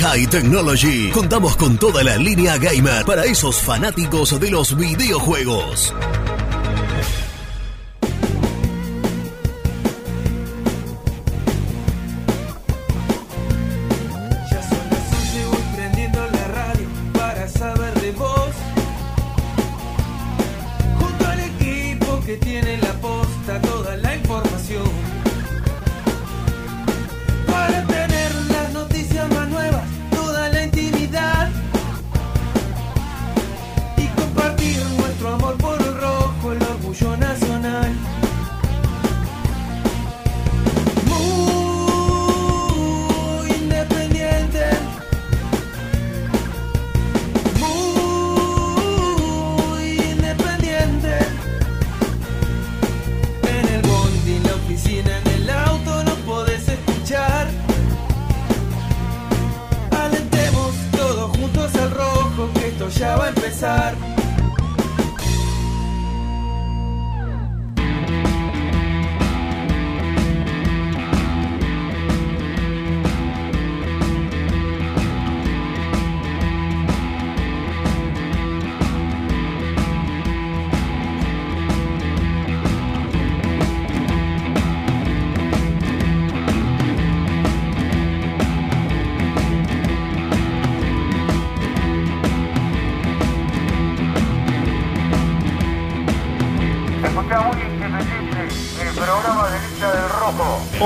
High Technology. Contamos con toda la línea gamer para esos fanáticos de los videojuegos.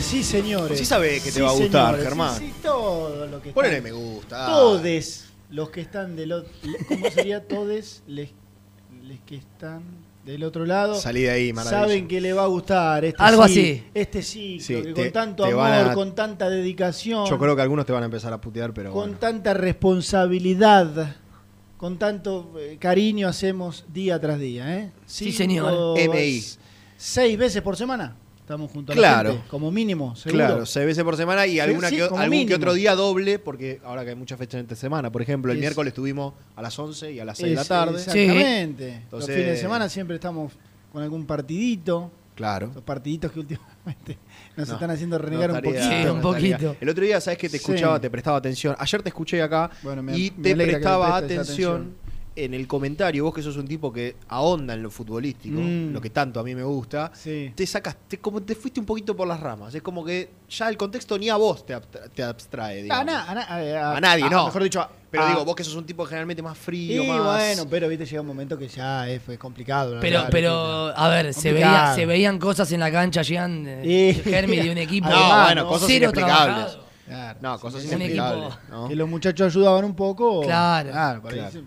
Sí señores. Sí sabe que te Sí, va a gustar, señores, Germán. Sí, sí, todo lo que Ponele están- me gusta. Todes los que están del otro... ¿Cómo sería todes les, les que están del otro lado? Salí de ahí, maravilla. Saben que le va a gustar este Algo sí- así. Este ciclo, Sí, que te- con tanto amor, a- con tanta dedicación, Yo creo que algunos te van a empezar a putear, pero con bueno. tanta responsabilidad, con tanto eh, cariño hacemos día tras día, ¿eh? Sí, señor. MI. Seis veces por semana. Estamos junto a Claro. la gente, como mínimo, seguro. Claro, seis veces por semana y alguna sí, que, algún que otro día doble, porque ahora que hay muchas fechas entre semana. Por ejemplo, el Es- miércoles estuvimos a las 11 y a las 6 de la tarde. Exactamente. Los Entonces- fines de semana siempre estamos con algún partidito. Claro. Los partiditos que últimamente nos No, están haciendo renegar no un poquito. Sí, un no estaría. poquito. El otro día, ¿sabes que te Sí. escuchaba? Te prestaba atención. Ayer te escuché acá Bueno, me- y te prestaba atención. En el comentario. Vos que sos un tipo que ahonda en lo futbolístico, Mm. lo que tanto a mí me gusta. Sí. Te sacaste, como te fuiste un poquito por las ramas. Es como que ya el contexto ni a vos te, abstra- te abstrae. A, digamos. na- a na- a- A nadie, a- no. Mejor dicho, a- Pero a- digo, vos que sos un tipo generalmente más frío, Y más. bueno, pero viste, llega un momento que ya es, fue complicado. Pero, verdad, pero, a ver, se, veía, se veían cosas en la cancha, llegan Y- eh, Germi de un equipo. No, bueno, cosas cero inexplicables. trabajado. Claro. No, cosas Un inexplicables. equipo ¿no? Que los muchachos ayudaban un poco. Claro. Claro.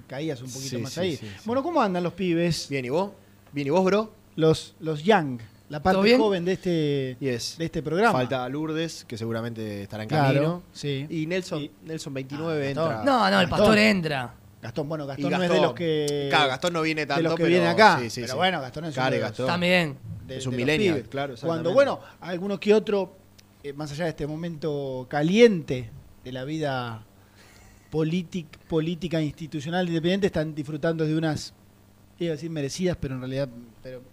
caías un poquito Sí, más sí, ahí. sí, sí. Bueno, ¿cómo andan los pibes? Bien, ¿y vos? Bien, ¿y vos, bro? Los, los young, la parte joven de este, Yes. de este programa. Falta Lourdes, que seguramente estará en Claro, camino. sí. Y Nelson, Y- Nelson 29 Ah, entra. No, no, el Gastón. pastor entra. Gastón, bueno, Gastón no es de los que. Claro, Gastón no viene tanto, de los que pero- vienen acá. sí, sí, pero sí. bueno, Gastón es Claro, de los- Gastón. También. de- Es un pibes. claro, Cuando, bueno, alguno que otro, eh, más allá de este momento caliente de la vida polític- política institucional independiente, están disfrutando de unas, iba a decir merecidas, pero en realidad, pero,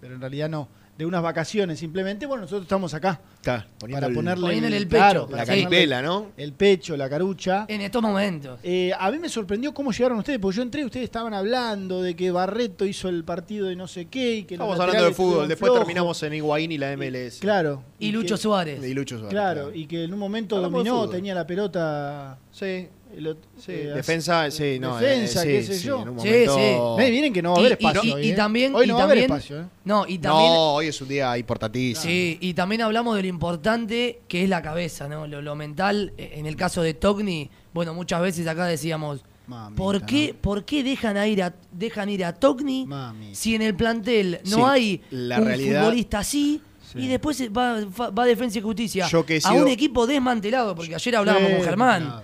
pero en realidad no, de unas vacaciones simplemente, bueno, nosotros estamos acá para ponerle Poniéndole el pecho, la caripela, ¿no? el pecho, la carucha. En estos momentos. Eh, a mí me sorprendió cómo llegaron ustedes, porque yo entré y ustedes estaban hablando de que Barreto hizo el partido de no sé qué y que Estamos hablando de fútbol. Después terminamos en Higuaín y la MLS. Claro. Y Lucho que- Suárez. Y Lucho Suárez. Claro, y que en un momento Hablamos dominó, tenía la pelota. Sí, el ot- sí. eh, defensa, sí, no. defensa, eh, qué sí, sé sí, yo. en un Sí, momento- miren que no va a haber espacio. y- hoy, y ¿eh? también- Hoy y no va a haber espacio. ¿eh? No, y también. No, hoy es un día importantísimo. Sí, y también hablamos de lo importante que es la cabeza, ¿no? Lo, lo mental. En el caso de Togni, bueno, muchas veces acá decíamos, Mamita, ¿por qué, ¿no? ¿por qué dejan, a ir a, dejan ir a Togni Mamita. si en el plantel no Sí, hay la un realidad- futbolista así? Sí. Y después va, Defensa y Justicia Yo que he a sido- un equipo desmantelado, porque ayer hablábamos Sí, con Germán.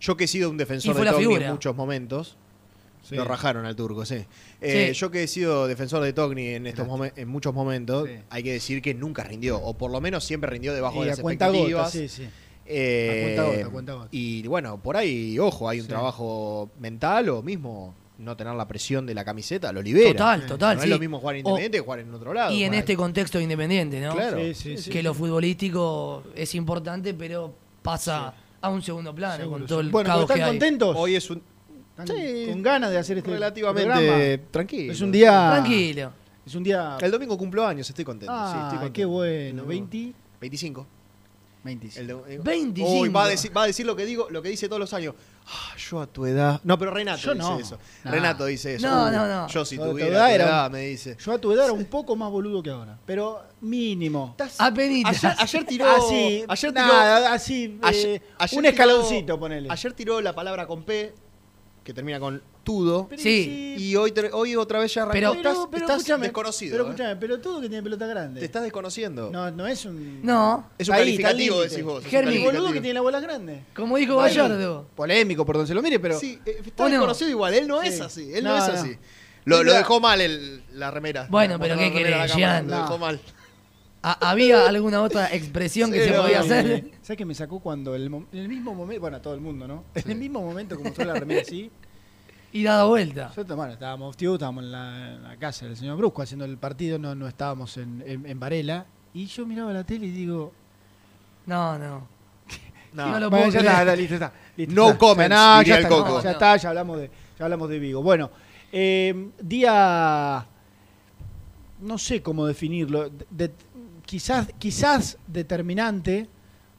Yo que he sido un defensor de Togni figura. en muchos momentos. Sí. Lo rajaron al turco, sí. Eh, Sí. Yo que he sido defensor de Togni en estos momen- en muchos momentos, Sí. hay que decir que nunca rindió, o por lo menos siempre rindió debajo Y de a las cuenta expectativas. gota, sí, sí. Eh, cuenta gota, a cuenta gota. Y bueno, por ahí, ojo, hay un Sí. trabajo mental o mismo no tener la presión de la camiseta, lo libera. Total, total, No sí. es lo mismo jugar O- Independiente que jugar en otro lado. Y en este contexto independiente, ¿no? Claro. Sí, sí, sí. que lo futbolístico es importante, pero pasa a un segundo plano Seguro, con todo el Bueno, caos ¿están que hay. contentos? Hoy es un ¿Están Sí. con ganas de hacer este relativamente programa? tranquilo. Es un día... Tranquilo. Es un día... El domingo cumplo años, estoy contento. sí, Ah, estoy contento. qué bueno. No. 20... 25. 25. El de- eh, 25. Hoy va a decir, va a decir lo que digo, lo que dice todos los años. Ah, yo a tu edad. No, pero Renato Yo dice no. eso. Renato dice eso. No, no, no. Yo si tu edad tu era edad, un- me dice. Yo a tu edad era un poco más boludo que ahora. Pero mínimo. Apenitas. Ayer, ayer tiró. así, ayer tiró. nada, así, ayer- eh, ayer un tiró- escaloncito, ponele. Ayer tiró la palabra con P, que termina con Sí. Y hoy, hoy otra vez ya arrancó. Pero- estás, pero estás escúchame, desconocido. Pero ¿eh? escúchame, pero todo que tiene pelota grande. Te estás desconociendo. No, no es un. No. es un Ahí, está calificativo, límite. decís vos. es un Germi. El boludo que tiene la bola grande. Como dijo Gallardo. Polémico por donde se lo mire, pero. Sí, eh, está ¿O no? desconocido igual. Él no Sí. es así. Él no, No, es no. así. Lo, lo Mira. dejó mal el, la remera. Bueno, La- pero la ¿qué remera a la querés, cámara? Lo dejó No. mal. ¿Ha- ¿Había alguna otra expresión que Sí, se no, podía no, hacer? ¿Sabes qué me sacó cuando el, mom- en el mismo momento, bueno, a todo el mundo, ¿no? En el mismo momento como fue la remera así, Y dado vuelta. nosotros, bueno, estábamos, tío, estábamos en la, en la casa del señor Brusco haciendo el partido, no, no estábamos en, en, en Varela, y yo miraba la tele y digo, No, no. No. No lo Bueno, ya está, listo, está. listo, No está. Ya, no, está, Coco. no, ya No. está, ya hablamos de, ya hablamos de Vigo. Bueno, eh, día, no sé cómo definirlo, de- de- quizás, quizás determinante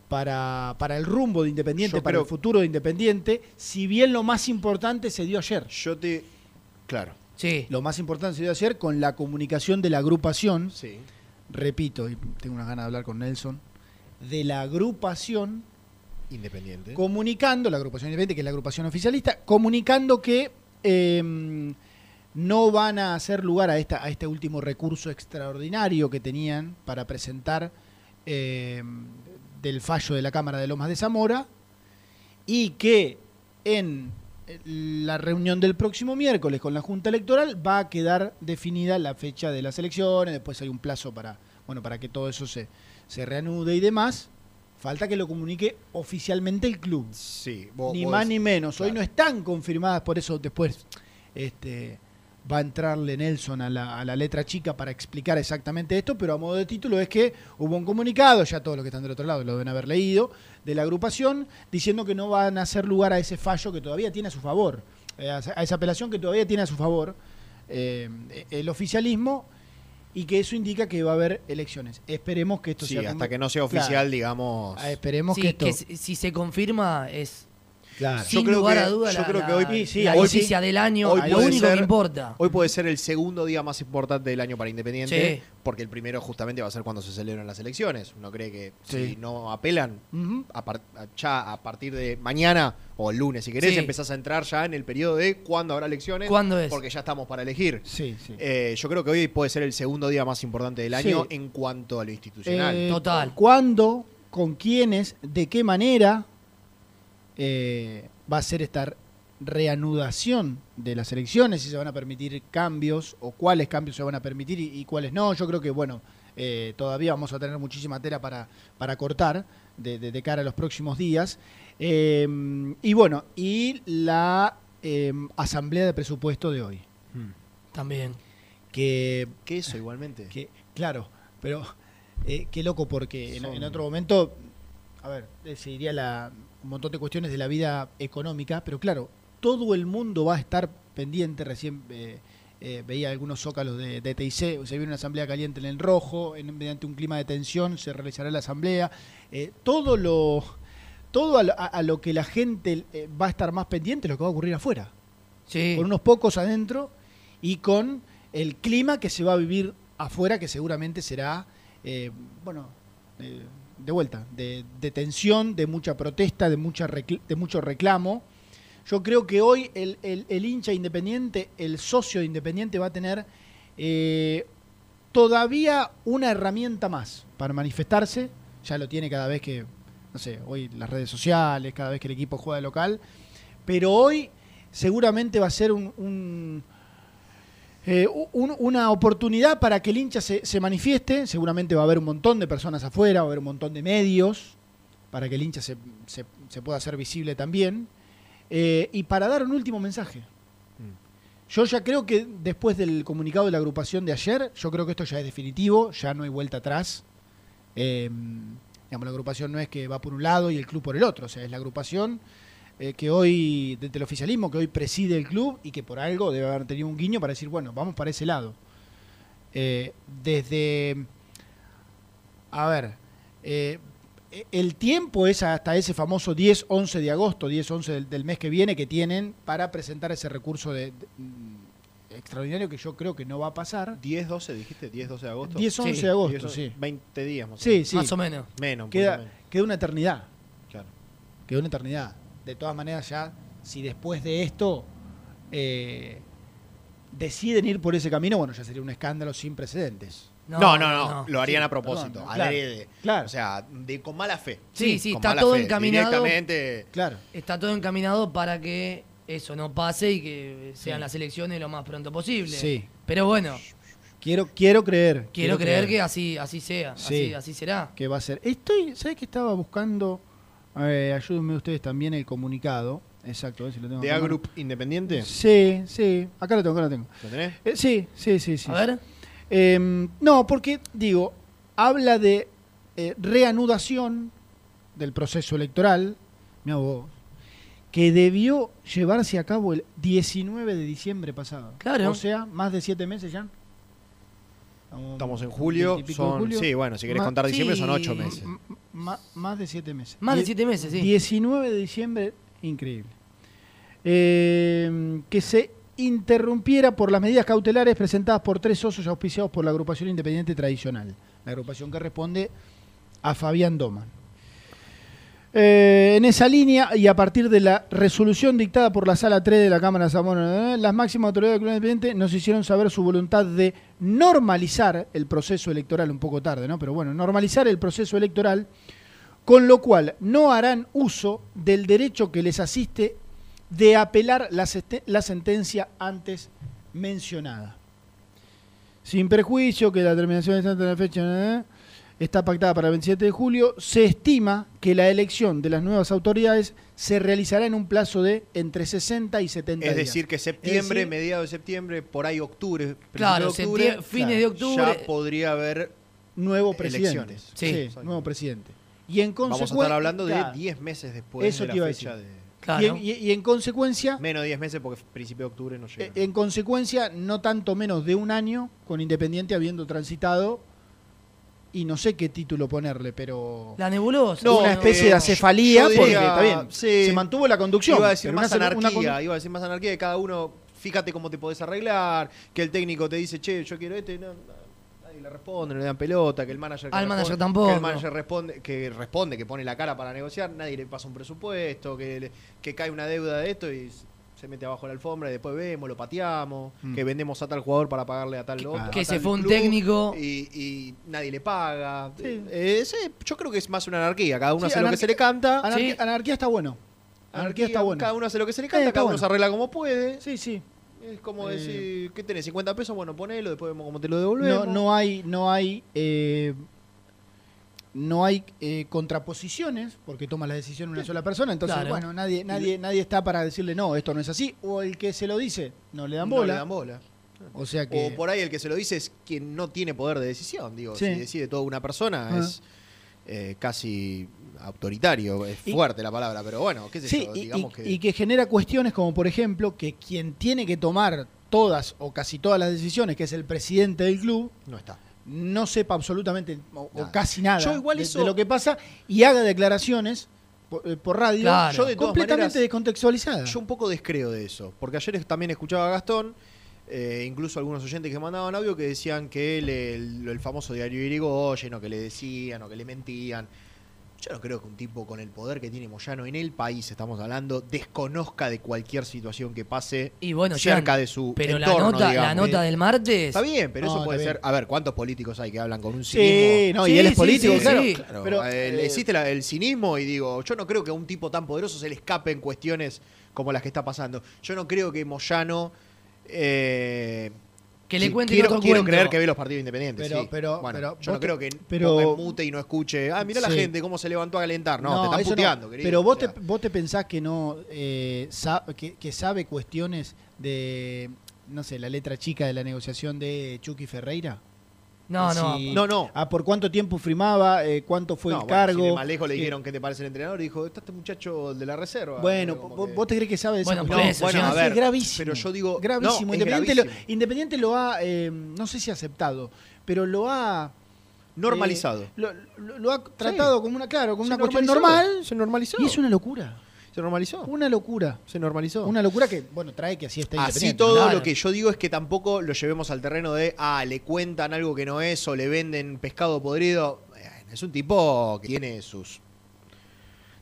para, para el rumbo de Independiente, Yo para creo- el futuro de Independiente, si bien lo más importante se dio ayer. Yo te. Claro. Sí. Lo más importante se dio ayer con la comunicación de la agrupación, Sí. repito, y tengo unas ganas de hablar con Nelson, de la agrupación Independiente. comunicando, la agrupación independiente, que es la agrupación oficialista, comunicando que eh, no van a hacer lugar a, esta, a este último recurso extraordinario que tenían para presentar eh, del fallo de la Cámara de Lomas de Zamora y que en la reunión del próximo miércoles con la Junta Electoral va a quedar definida la fecha de las elecciones, después hay un plazo para, bueno, para que todo eso se, se reanude y demás. Falta que lo comunique oficialmente el club. Sí. vos- ni vos más decís- ni menos. Hoy no están confirmadas, por eso después este, va a entrarle Nelson a la, a la letra chica para explicar exactamente esto, pero a modo de título es que hubo un comunicado, ya todos los que están del otro lado lo deben haber leído, de la agrupación, diciendo que no van a hacer lugar a ese fallo que todavía tiene a su favor, eh, a esa- apelación que todavía tiene a su favor eh, el oficialismo y que eso indica que va a haber elecciones. Esperemos que esto Sí, sea... hasta como- que no sea Claro. oficial, digamos. Ah, esperemos Sí, que esto... que si, si se confirma es Claro. sin creo lugar que- a duda yo la, creo que la- hoy- Sí, sí, la ahí noticia sí. del año, Hoy lo puede único ser- que importa. Hoy puede ser el segundo día más importante del año para Independiente, Sí. porque el primero justamente va a ser cuando se celebran las elecciones. Uno cree que Sí. si no apelan, a par- ya a partir de mañana o el lunes, si querés, Sí. empezás a entrar ya en el periodo de cuándo habrá elecciones, ¿Cuándo es? porque ya estamos para elegir. Sí, sí. Eh, yo creo que hoy puede ser el segundo día más importante del año Sí. en cuanto a lo institucional. Eh, Total. ¿Cuándo, con quiénes, de qué manera eh, va a ser esta reanudación de las elecciones? Si se van a permitir cambios o cuáles cambios se van a permitir y, y cuáles no. Yo creo que, bueno, eh, todavía vamos a tener muchísima tela para, para cortar de, de- de cara a los próximos días. Eh, y bueno, y la eh, asamblea de presupuesto de hoy. También. Que ¿Qué eso igualmente? que, claro, Pero eh, qué loco porque en, Son- en otro momento, a ver, se diría la, un montón de cuestiones de la vida económica, pero claro, todo el mundo va a estar pendiente. Recién eh, eh, veía algunos zócalos de, de TIC, se viene una asamblea caliente en el rojo, en- mediante un clima de tensión se realizará la asamblea. Eh, todo lo todo a, lo- a- lo que la gente va a estar más pendiente es lo que va a ocurrir afuera Sí. con unos pocos adentro y con el clima que se va a vivir afuera, que seguramente será, bueno, eh, de vuelta, de, de tensión, de mucha protesta, de, mucha de mucho reclamo. Yo creo que hoy el, el- hincha independiente, el socio de independiente va a tener eh, todavía una herramienta más para manifestarse. Ya lo tiene cada vez que, no sé, hoy las redes sociales, cada vez que el equipo juega de local. Pero hoy seguramente va a ser un, eh, un- una oportunidad para que el hincha se, se manifieste. Seguramente va a haber un montón de personas afuera, va a haber un montón de medios para que el hincha se, se- se pueda hacer visible también. Eh, y para dar un último mensaje. Yo ya creo que después del comunicado de la agrupación de ayer, yo creo que esto ya es definitivo, ya no hay vuelta atrás. Eh, digamos, la agrupación no es que va por un lado y el club por el otro, o sea, es la agrupación eh, que hoy, desde el oficialismo, que hoy preside el club y que por algo debe haber tenido un guiño para decir, bueno, vamos para ese lado. Eh, desde, a ver, eh, el tiempo es hasta ese famoso 10-11 de agosto, 10-11 del, del mes que viene, que tienen para presentar ese recurso de, de- mm, extraordinario que yo creo que no va a pasar. 10, 12, dijiste, 10, 12 de agosto. 10-11 Sí. de agosto, 10, sí. 20 días más o Sí, menos. sí. Más o menos. Menos, Queda, menos. queda una eternidad. Claro. Queda una eternidad. De todas maneras, ya, si después de esto eh, deciden ir por ese camino, bueno, ya sería un escándalo sin precedentes. No, no, no, lo harían Sí, a propósito, perdón, claro, adrede. claro. O sea, de, con mala fe. Sí, sí, está todo fe, encaminado. Directamente. Claro. Está todo encaminado para que eso no pase y que sean Sí. las elecciones lo más pronto posible. Sí. Pero bueno, Quiero, quiero creer. quiero creer que así, así sea, Sí. así, así será. que va a ser. Estoy, ¿sabes que estaba buscando? Eh, ayúdenme ustedes también el comunicado. Exacto, a ver si lo tengo. ¿De acá. A Group Independiente? Sí, sí. Acá lo tengo, acá lo tengo. ¿Lo tenés? Eh, sí, sí, sí, sí. A ver, Eh, no, porque, digo, habla de eh, reanudación del proceso electoral, mirá vos, que debió llevarse a cabo el 19 de diciembre pasado. Claro. O sea, más de siete meses ya. Estamos en julio, 20 y pico de son- julio. sí, bueno, si querés contar diciembre son ocho meses. Más de siete meses. más de siete meses, sí. 19 de diciembre, increíble. Eh, que se interrumpiera por las medidas cautelares presentadas por tres socios auspiciados por la agrupación independiente tradicional. La agrupación que responde a Fabián Doman. Eh, en esa línea y a partir de la resolución dictada por la Sala 3 de la Cámara de Zamora, eh, las máximas autoridades del Club Independiente nos hicieron saber su voluntad de normalizar el proceso electoral, un poco tarde, ¿no? Pero bueno, normalizar el proceso electoral, con lo cual no harán uso del derecho que les asiste de apelar la, sentencia antes mencionada. Sin perjuicio que la terminación de la fecha eh, está pactada para el 27 de julio, se estima que la elección de las nuevas autoridades se realizará en un plazo de entre 60 y 70 Es días. decir, que septiembre, Es decir- mediados de septiembre, por ahí octubre, Claro, de octubre, fines de octubre. ya podría haber nuevo presidente. elecciones. Sí. Sí, nuevo presidente. Y en Vamos a consecuencia. estar hablando de claro, 10 meses después Eso de la te iba a fecha decir. de... Claro. y, en, y- y en consecuencia, Menos de 10 meses porque principio de octubre no llega. eh, en consecuencia, no tanto menos de un año con Independiente habiendo transitado, y no sé qué título ponerle, pero La nebulosa. no, una especie de acefalía, yo porque diría, está bien, sí. se mantuvo la conducción. Iba a decir más una- anarquía, iba a decir más anarquía de cada uno, fíjate cómo te podés arreglar, que el técnico te dice, che, yo quiero este, no, no, nadie le responde, no le dan pelota, que el manager Al responde- manager tampoco. que el manager responde, que responde, que pone la cara para negociar, nadie le pasa un presupuesto, que, le- que cae una deuda de esto y se mete abajo la alfombra y después vemos, lo pateamos, Mm. que vendemos a tal jugador para pagarle a tal otro. que se fue un técnico. Y, y nadie le paga. Sí. Eh, sí, yo creo que es más una anarquía, cada uno Sí, hace lo que se le canta. Anarquía, Sí. anarquía está bueno. Anarquía está bueno. Cada uno hace lo que se le Eh, canta, cada uno bueno. se arregla como puede. Sí, sí. Es como Eh, decir, ¿qué tenés? 50 pesos, bueno, ponelo, después vemos cómo te lo No, devolvemos. no hay, no hay, eh, no hay eh, contraposiciones porque toma la decisión una sola persona. Entonces, Claro. bueno, nadie, nadie, nadie está para decirle no, esto no es así. O el que se lo dice, no le dan No bola. le dan bola. O sea que. O por ahí el que se lo dice es quien no tiene poder de decisión. Digo, Sí. si decide toda una persona es eh, casi autoritario. Es Y- fuerte la palabra, pero bueno, qué sé Sí, yo. y, digamos y- que. y que genera cuestiones como, por ejemplo, que quien tiene que tomar todas o casi todas las decisiones, que es el presidente del club, no está. No sepa absolutamente o, casi nada Yo igual de, eso- de lo que pasa y haga declaraciones por, eh, por radio Claro. Yo de completamente maneras- descontextualizadas. Yo un poco descreo de eso, porque ayer también escuchaba a Gastón, eh, incluso algunos oyentes que mandaban audio que decían que él, el, el famoso diario Irigoyen, o que le decían, o que le mentían. Yo no creo que un tipo con el poder que tiene Moyano en el país, estamos hablando, desconozca de cualquier situación que pase Y bueno, cerca Jean, de su Pero la entorno, nota, la digamos. nota del martes. Está bien, pero No, eso puede ser. A ver, ¿cuántos políticos hay que hablan con un sí, cinismo? no, Sí, y él es político, sí, claro. sí. Claro, Pero, eh, eh, existe la- el cinismo y digo, yo no creo que a un tipo tan poderoso se le escape en cuestiones como las que está pasando. Yo no creo que Moyano... eh, Que le sí, cuenten quiero, otro quiero cuento. creer que ve los partidos independientes. Pero- sí. pero- Bueno, pero yo no te- creo que pero- mute y no escuche. Ah, mira la gente cómo se levantó a calentar. No, te están no. puteando, querido. Pero vos, O sea, te, vos te pensás que no eh, que, que sabe cuestiones de, no sé, la letra chica de la negociación de Chucky Ferreira. No, no. Si- No, no. Ah, por cuánto tiempo firmaba, eh, cuánto fue no, el bueno, cargo. si más lejos le que- dijeron qué te parece el entrenador y dijo, está este muchacho de la reserva. Bueno, vos, que- vos te crees que sabe de esa Bueno, cuestión? eso, bueno, Jean. a ver, es gravísimo. pero yo digo, gravísimo. no, es Independiente, Lo, gravísimo. Independiente lo ha, eh, no sé si aceptado, pero lo ha normalizado. eh, lo, lo- lo ha tratado como una, claro, como Se una cuestión normal. Se normalizó. Y es una locura, Se normalizó. una locura, Se normalizó. una locura que, bueno, trae que así está Así todo Claro. lo que yo digo es que tampoco lo llevemos al terreno de, ah, le cuentan algo que no es o le venden pescado podrido. Es un tipo que tiene sus,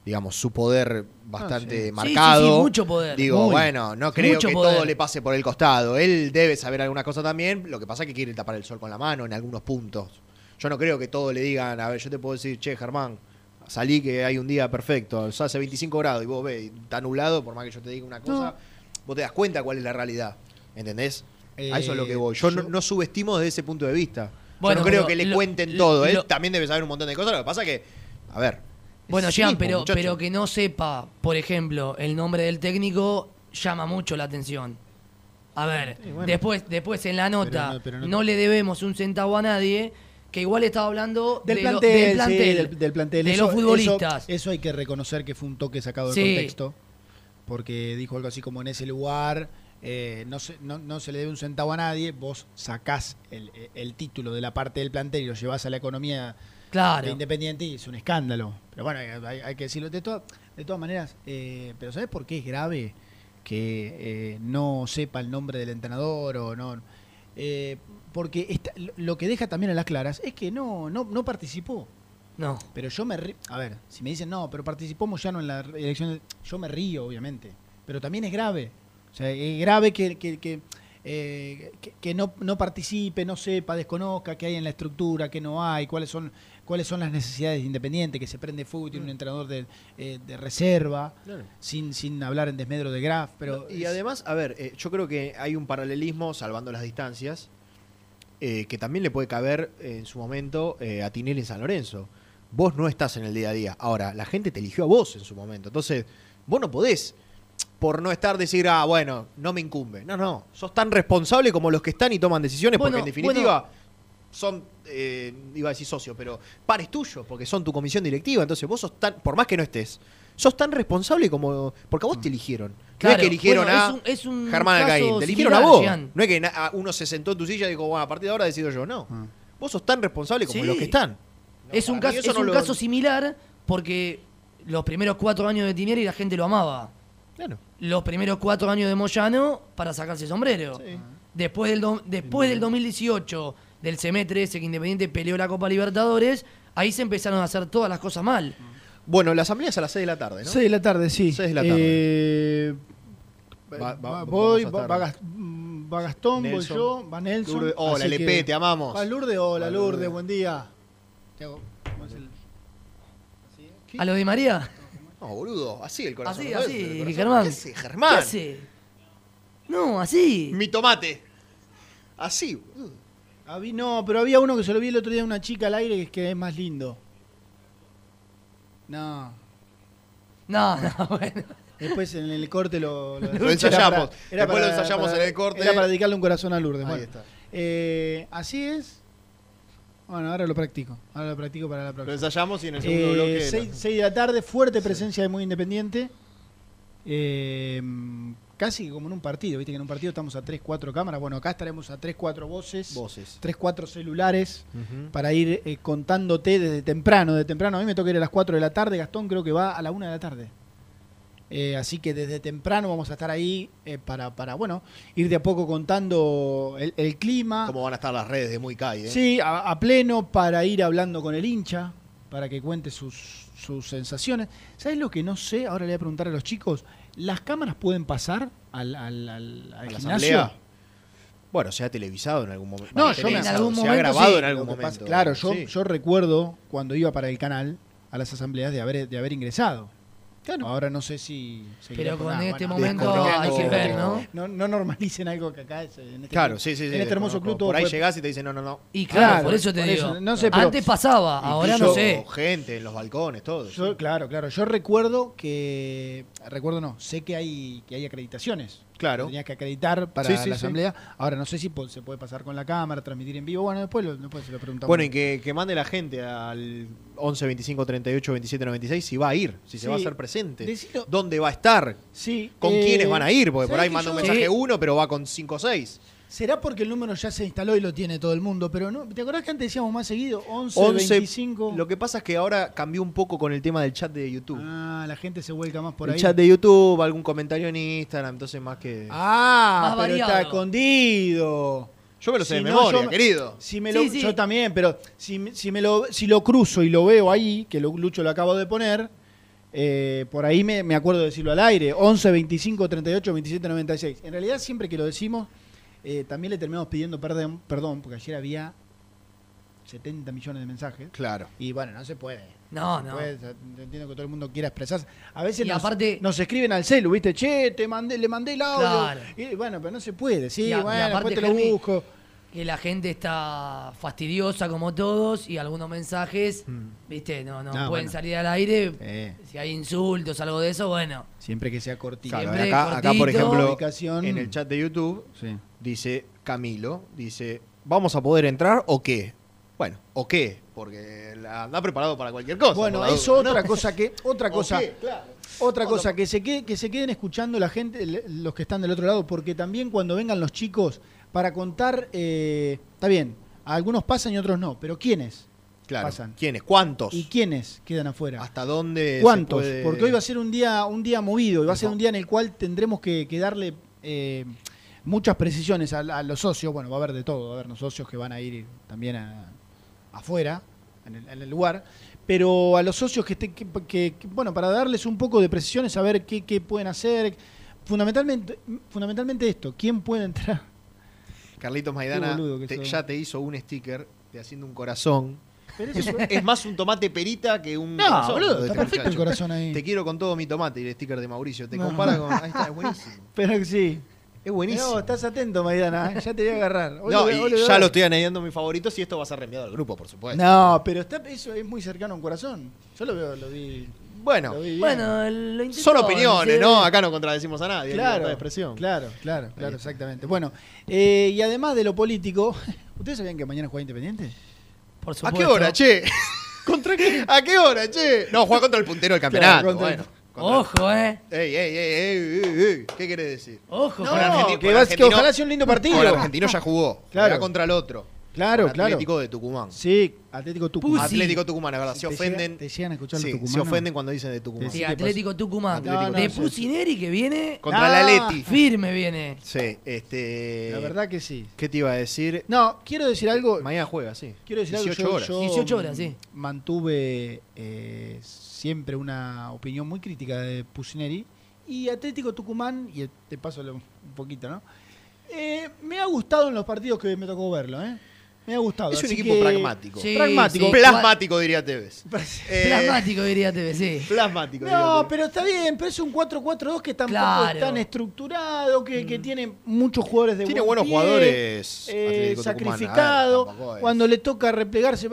digamos, su poder bastante Ah, sí. marcado. Sí, mucho poder. Digo, Muy. bueno, no creo que poder. todo le pase por el costado. Él debe saber alguna cosa también. Lo que pasa es que quiere tapar el sol con la mano en algunos puntos. Yo no creo que todo le digan, a ver, yo te puedo decir, che, Germán, salí que hay un día perfecto, o sea, hace 25 grados y vos ves, está nublado, por más que yo te diga una cosa, vos te das cuenta cuál es la realidad. ¿Entendés? a eso es lo que voy. Yo, Eh, no, yo- no subestimo desde ese punto de vista. Bueno, yo no creo que le lo- cuenten lo- todo. Él lo- también debe saber un montón de cosas. Lo que pasa que, a ver. Bueno, Jean, pero, muchacho. pero que no sepa, por ejemplo, el nombre del técnico llama mucho la atención. A ver, Sí, bueno. después, después en la nota no- pero no, no- le debemos un centavo a nadie, que igual estaba hablando Del de lo- plantel, del sí, plantel, del, del plantel. de Eso- los futbolistas. Eso, eso hay que reconocer que fue un toque sacado de Sí. contexto. Porque dijo algo así como en ese lugar eh, no, se, no, no se le debe un centavo a nadie. Vos sacás el, el título de la parte del plantel y lo llevás a la economía de claro. Independiente y es un escándalo. Pero bueno, hay, hay que decirlo. De, todas de todas maneras, eh, pero ¿sabes por qué es grave que eh, no sepa el nombre del entrenador o no? Porque esta- lo- que deja también a las claras es que no, no, no participó. No. Pero yo me río. A ver, si me dicen, no, pero participó Moyano en la elección. de-". Yo me río, obviamente. Pero también es grave. O sea, es grave que, que, que, eh, que- que no, no participe, no sepa, desconozca qué hay en la estructura, qué no hay, cuáles son cuáles son las necesidades de Independiente, que se prende fuego y tiene un entrenador de, eh, de reserva, Claro. sin, sin hablar en desmedro de Graf. Pero y es- además, a ver, eh, yo creo que hay un paralelismo, salvando las distancias, eh, que también le puede caber eh, en su momento eh, a Tinelli en San Lorenzo. Vos no estás en el día a día. Ahora, la gente te eligió a vos en su momento. Entonces, vos no podés, por no estar, decir, ah, bueno, no me incumbe. No, no. Sos tan responsable como los que están y toman decisiones, Bueno, porque en definitiva son, eh, iba a decir socio, pero pares tuyos, porque son tu comisión directiva. Entonces, vos sos tan, por más que no estés, sos tan responsable como. Porque a vos te eligieron. no es Claro, que eligieron bueno, a es un- es un Germán Alcaín, te eligieron a vos. No es que uno se sentó en tu silla y dijo, bueno, a partir de ahora decido yo. No. Ah. Vos sos tan responsable como Sí. los que están. es un, caso, es no un lo- caso similar porque los primeros cuatro años de Tinieri la gente lo amaba. Claro. Los primeros cuatro años de Moyano para sacarse el sombrero. Sí. Después del, do- después del 2018, del semestre ese que Independiente peleó la Copa Libertadores, ahí se empezaron a hacer todas las cosas mal. Bueno, la asamblea es a las 6 de la tarde, ¿no? 6 de la tarde, sí. Seis de la tarde. Eh, Va- voy, va, va mm, va Gastón, Nelson. voy yo, va Nelson. Lourdes- hola, así LP, que- te amamos. Va Lourdes, hola Lourdes, Lourdes. buen día. Te hago- ¿cómo es el- ¿A lo de María? No, boludo, así el corazón. Así, así, El corazón. Germán. ¿Qué hace, Germán? ¿Qué hace? No, así. Mi tomate. Así, boludo. Habí- no, pero había uno que se lo vi el otro día a una chica al aire que es, que es más lindo. No. No, no, bueno. Después en el corte lo, Lo ensayamos. era Después lo ensayamos en el corte. Era para dedicarle un corazón a Lourdes. Ahí Bueno, está. eh, así es. Bueno, ahora lo practico. Ahora lo practico para la Lo próxima. ensayamos y en el segundo Eh, bloque. seis, seis de la tarde, fuerte presencia de Muy Independiente. Eh, casi como en un partido, viste que en un partido estamos a 3, 4 cámaras. Bueno, acá estaremos a 3, 4 voces, Voces. 3, 4 celulares para ir eh, contándote desde temprano. De temprano, a mí me toca ir a las 4 de la tarde, Gastón creo que va a la 1 de la tarde. Eh, así que desde temprano vamos a estar ahí eh, para, para, bueno, ir de a poco contando el, el clima. ¿Cómo van a estar las redes de Muy Kai? eh? Sí, a, a pleno para ir hablando con el hincha, para que cuente sus, sus sensaciones. ¿Sabes lo que no sé? Ahora le voy a preguntar a los chicos. ¿Las cámaras pueden pasar al, al, al- al ¿A la gimnasio? asamblea? Bueno, se ha televisado en algún momento. No, yo me- en algún se momento ha grabado sí. en algún pasa- momento. claro, yo, Sí. yo recuerdo cuando iba para el canal a las asambleas de haber, de haber ingresado. Ahora no sé si... Pero con este bueno, momento hay que ver, ¿no? No, no normalicen algo que acá es en este, Claro, sí, sí, sí. en este hermoso club todo Por ahí puede- llegás y te dicen, no, no, no. Y claro, Claro, por eso te por digo. eso, no sé, pero- Antes pasaba, ahora no sé. gente en los balcones, todo. Yo, claro, claro. Yo recuerdo que. Recuerdo no, sé que hay, que hay acreditaciones. Claro. Tenías que acreditar para Sí, sí, la sí. asamblea. Ahora no sé si se puede pasar con la cámara, transmitir en vivo. Bueno, después, lo, después se lo preguntamos. Bueno, y que, que mande la gente al 11 25 38 27 96 si va a ir, si se va a hacer presente. Decilo- ¿Dónde va a estar? Sí, ¿Con eh, quiénes van a ir? Porque por ¿sabés ahí manda un mensaje Sí. uno, pero va con 5 o 6. Será porque el número ya se instaló y lo tiene todo el mundo, pero no. ¿Te acordás que antes decíamos más seguido? 11, 11. 25. Lo que pasa es que ahora cambió un poco con el tema del chat de YouTube. Ah, la gente se vuelca más por el ahí. chat de YouTube, algún comentario en Instagram, entonces más que. Ah, Más pero está variado. escondido. Yo me lo sé Si de no, memoria, yo querido. Si me lo, Sí, sí. Yo también, pero si, me- si, me lo, si lo cruzo y lo veo ahí, que lo, Lucho lo acabo de poner, eh, por ahí me, me acuerdo de decirlo al aire, 11, 25, 38, 27, 96. En realidad siempre que lo decimos, eh, también le terminamos pidiendo perdón, perdón, porque ayer había 70 millones de mensajes. Claro. Y bueno, no se puede. No, se no. puede, entiendo que todo el mundo quiera expresarse. A veces nos, aparte- nos escriben al celu, ¿viste? Che, te mandé, le mandé el audio. Claro. Y bueno, pero no se puede. Sí, Y a- y bueno, aparte, después te lo Germi, busco. Que la gente está fastidiosa como todos y algunos mensajes, viste, no, no, Mm. Pueden bueno. salir al aire. Eh. Si hay insultos, algo de eso, bueno. Siempre que sea cortito. Claro, acá, acá, por ejemplo, en el chat de YouTube Sí. dice Camilo, dice, ¿vamos a poder entrar o qué? Bueno, ¿o qué? Porque la- anda preparado para cualquier cosa. Bueno, es duda, otra ¿no? cosa que otra ¿O cosa qué? Claro. otra cosa que se quede, que se queden escuchando la gente los que están del otro lado porque también cuando vengan los chicos para contar eh, está bien algunos pasan y otros no pero quiénes Claro. pasan ¿Quiénes? ¿Cuántos? y quiénes quedan afuera ¿Hasta dónde? se cuántos puede- porque hoy va a ser un día un día movido y va a ser un día en el cual tendremos que, que darle eh, muchas precisiones a, a los socios bueno va a haber de todo va a haber los socios que van a ir también a- afuera en el, en el lugar pero a los socios que, estén- que, que- que, bueno para darles un poco de precisiones a ver qué, qué pueden hacer fundamentalmente fundamentalmente esto quién puede entrar Carlitos Maidana te- ya te hizo un sticker de haciendo un corazón. Pero eso- Es más un tomate perita que un no corazón. boludo está este perfecto el corazón ahí Te quiero con todo mi tomate y el sticker de Mauricio. Te No. compara con. Ahí está, es buenísimo. pero sí Es buenísimo. no, estás atento Maidana ¿eh? ya te voy a agarrar No, ya lo estoy añadiendo a mis favoritos y esto va a ser reenviado al grupo, por supuesto. No, pero está, eso es muy cercano a un corazón. Yo lo veo, lo vi. Bueno. Bueno, lo intentó, son opiniones, ¿sí? ¿no? Acá no contradecimos a nadie. claro, de expresión. claro, claro, claro, exactamente. Bueno, eh, y además de lo político, ¿ustedes sabían que mañana juega Independiente? Por ¿A supuesto. qué hora, che? ¿Contra qué? ¿A qué hora, che? No, juega contra el puntero del campeonato. Claro, contra el- bueno. Contra- Ojo, eh. Ey, ey, ey, ey, ey, ey. ¿Qué querés decir? Ojo, No, con Argentino- Argentina. que, que ojalá sea un lindo partido. Con el argentino ya jugó. Claro. Juega contra el otro. Claro, claro. Atlético de Tucumán. Sí, Atlético Tucumán. Pussy. Atlético Tucumán, es verdad. Se ¿Te ofenden. te llegan a escuchar Sí, los se ofenden cuando dicen de Tucumán. Sí. Atlético Tucumán. Atlético No, no, de sí, Pusineri que viene Contra Ah, la Leti. firme viene. Sí, este. La verdad que sí. ¿Qué te iba a decir? No, quiero decir algo. Mañana juega, sí. Quiero decir 18 algo. Yo, horas. yo 18 horas, sí. Mantuve eh, siempre una opinión muy crítica de Pusineri. Y Atlético Tucumán, y te paso un poquito, ¿no? Eh, me ha gustado en los partidos que me tocó verlo, ¿eh? Me ha gustado. Es un así equipo que- pragmático. Sí, Pragmático. sí. Plasmático, diría Tevez. Eh, Plasmático diría TV, sí. Plasmático. diría No, Tevez. pero está bien, pero es un 4-4-2 que tampoco Claro. es tan estructurado, que, que tiene muchos jugadores de Tiene buen buenos pie, jugadores. eh, Atlético Tucumán. A ver, sacrificado. tampoco cuando le toca replegarse, eh,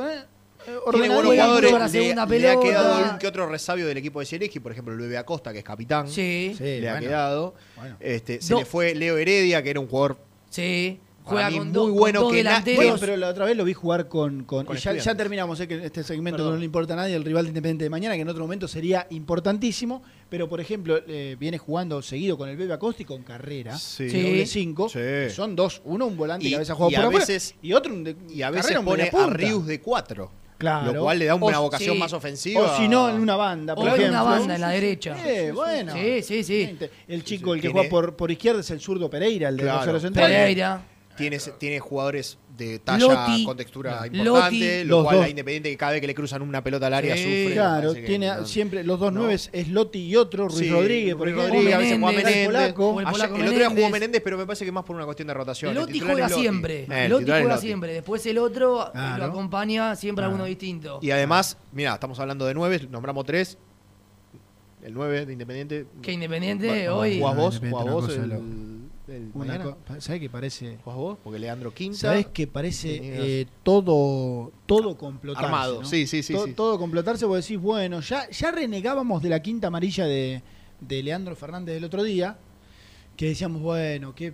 Tiene buenos jugadores. Le, le ha quedado algún que otro resabio del equipo de Ciereski, por ejemplo, el Bebe Acosta, que es capitán. Sí, Sí, Le ha quedado. Bueno. Este, se Do- le fue Leo Heredia, que era un jugador sí. Juega mí con, muy do- con bueno dos que. Bueno, pero la otra vez lo vi jugar con. con, Con y ya, terminamos, sé que este segmento Perdón. no le importa a nadie, el rival de Independiente de mañana, que en otro momento sería importantísimo. Pero, por ejemplo, eh, viene jugando seguido con el Bebe Acosta y con Carrera. Sí. Sí. Doble cinco. Sí. que Son dos. Uno un volante Y- que a veces ha jugado y por a afuera, veces- y otro un de- y a veces Carrera un pone a. Rius de 4. Claro. Lo cual le da O- una vocación sí. más ofensiva. O si no, en una banda, por O en una banda en la derecha. Eh, bueno. Sí, sí, sí. El chico, el que juega por, por izquierda es el zurdo Pereira, el de Claro. Pereira. Tiene, tiene jugadores de talla Lotti. con textura Lotti. importante, lo Los cual dos. a Independiente que cada vez que le cruzan una pelota al área Sí. sufre. Claro, que tiene no- siempre los dos no. nueve es Lotti y otro, Ruiz Sí, Rodríguez, por Ruiz ejemplo. Rodríguez, a veces juega Menéndez. Menéndez. Polaco. O el Ayer- polaco el otro día jugó Menéndez. Menéndez, pero me parece que más por una cuestión de rotación. El Lotti titular juega es Lotti. siempre. Eh, el Lotti titular es juega Lotti. siempre. Después el otro eh, Claro. lo acompaña siempre a uno distinto. Y además, mira, estamos hablando de nueve, nombramos tres. El 9 de Independiente. Que Independiente Bueno, hoy. ¿Jugás vos? Independiente, ¿Jugás una vos cosa el, lo- el Una ¿Sabes qué parece? ¿Jugás vos? Porque Leandro Quinta. ¿Sabes que parece eh, todo, todo complotarse? Armado, ¿no? sí, sí, sí, To- sí. Todo complotarse, vos decís, bueno, ya, ya renegábamos de la quinta amarilla de, de Leandro Fernández del otro día, que decíamos, bueno, qué,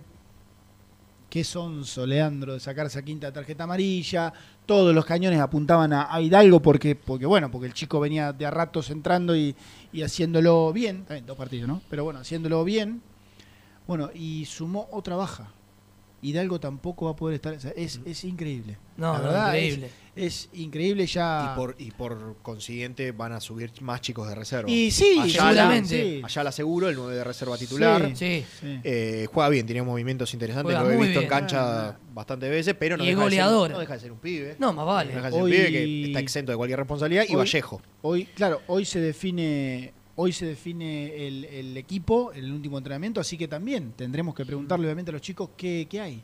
qué sonso Leandro de sacar esa quinta tarjeta amarilla, todos los cañones apuntaban a, a Hidalgo porque, porque, bueno, porque el chico venía de a ratos entrando y, y haciéndolo bien, también dos partidos, ¿no? Pero bueno, haciéndolo bien, bueno, y sumó otra baja. Hidalgo tampoco va a poder estar. o sea, es, es increíble. No, La no, verdad, increíble. Es, es increíble ya. Y por, y por consiguiente van a subir más chicos de reserva. Y sí, Ayala, seguramente. sí. Ayala seguro, el 9 de reserva titular. Sí. Sí. Eh, juega bien, tiene movimientos interesantes, Juega lo he visto en cancha bastantes veces, pero no Y es deja, de ser, goleador. no deja de ser un pibe. No, más vale. No deja de ser Hoy- un pibe que está exento de cualquier responsabilidad. Y Vallejo. Hoy, claro, hoy se define. Hoy se define el, el equipo, el último entrenamiento, así que también tendremos que preguntarle obviamente a los chicos qué, qué hay.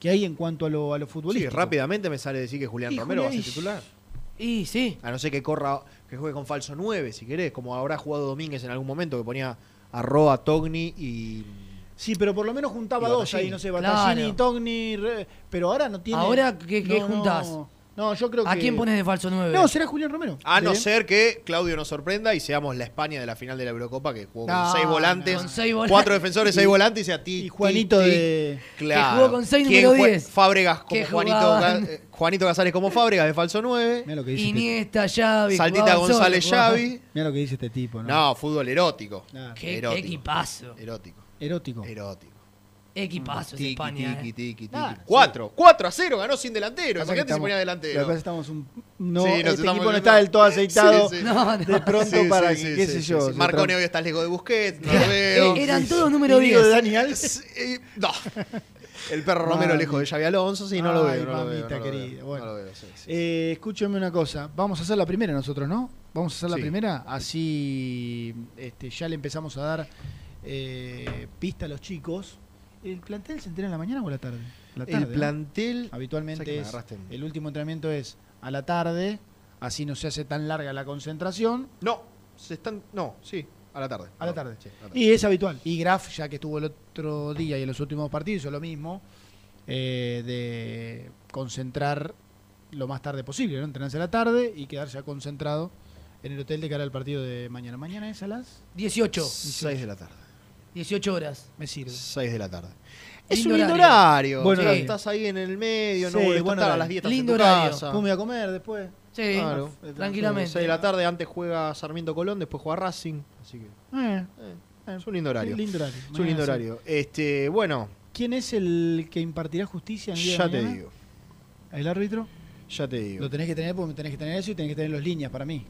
¿Qué hay en cuanto a lo, a lo Sí, rápidamente me sale decir que Julián Y Romero va a ser titular. Y sí. A no ser que corra, que juegue con falso 9, si querés, como habrá jugado Domínguez en algún momento, que ponía a Roa, Togni y. Sí, pero por lo menos juntaba dos ahí, no sé, Battaglini, Claro. Togni, Re- pero ahora no tiene... Ahora, ¿qué- qué no, no. No, yo creo que... ¿A quién pones de falso 9? No, será Julián Romero. A no ser que Claudio nos sorprenda y seamos la España de la final de la Eurocopa, que jugó con No, seis volantes, no. Con seis volantes. cuatro defensores, seis Y- volantes y sea ti. Y Juanito de... Claro. Que jugó con seis ¿Quién número jue- 10? Fábregas como Que Juanito, Juanito Casares como Fábregas de falso 9. Mira lo que dice este, Iniesta, Xavi. Saltita González Xavi. mirá lo que dice este tipo, ¿no? No, fútbol erótico. Qué, equipazo. Erótico. Erótico. Erótico. Equipazo Tiki, España. tiki, eh. tiki, tiki. Sí. 4. 4 a 0, ganó sin delantero. Pasa que Imagínate si estamos- ponía delantero. que estamos un... No, Sí, nos este estamos equipo no está del todo aceitado. Sí, sí. No, no. De pronto Sí, para sí, que, sí, qué sí, sé sí, yo. sí. se Marcone tra- hoy está lejos de Busquets, no lo Era- veo. eh, eran todos número 10. de Dani Alves. Es- eh, no. El perro Romero Mami. lejos de Xavi Alonso, sí, no lo Ay, veo. No lo veo, mamita no lo veo, querida, no bueno. lo veo, sí, sí. Eh, escúchame una cosa. Vamos a hacer la primera nosotros, ¿no? Vamos a hacer la Sí. primera. Así este, ya le empezamos a dar eh, pista a los chicos. ¿El plantel se entera en la mañana o a la tarde? La tarde, El ¿no? plantel. ¿Sabes Habitualmente es. El último entrenamiento es a la tarde. Así no se hace tan larga la concentración. No, se están. No, sí, a la tarde. A la tarde. Sí, a la tarde. Y es habitual. Y Graf, ya que estuvo el otro día y en los últimos partidos, hizo lo mismo. eh, de concentrar lo más tarde posible, ¿no? Entrenarse a la tarde y quedarse ya concentrado en el hotel de cara al partido de mañana. Mañana es a las. 18. 6 de la tarde. 18 horas. Me sirve. 6 de la tarde. Es Lindo un lindo horario. horario. Bueno estás ahí en el medio, no Sí, volvés buen a las 10 estás Lindo en tu horario. casa. ¿Cómo voy a comer después? Sí, Claro. tranquilamente. 6 de la tarde, antes juega Sarmiento Colón, después juega Racing. Así que. Eh, eh, es un lindo horario. Lindo horario. Es un lindo horario. Este, bueno, ¿Quién es el que impartirá justicia en el día ya de te digo. ¿El árbitro? Ya te digo. Lo tenés que tener porque tenés que tener eso y tenés que tener los líneas para mí.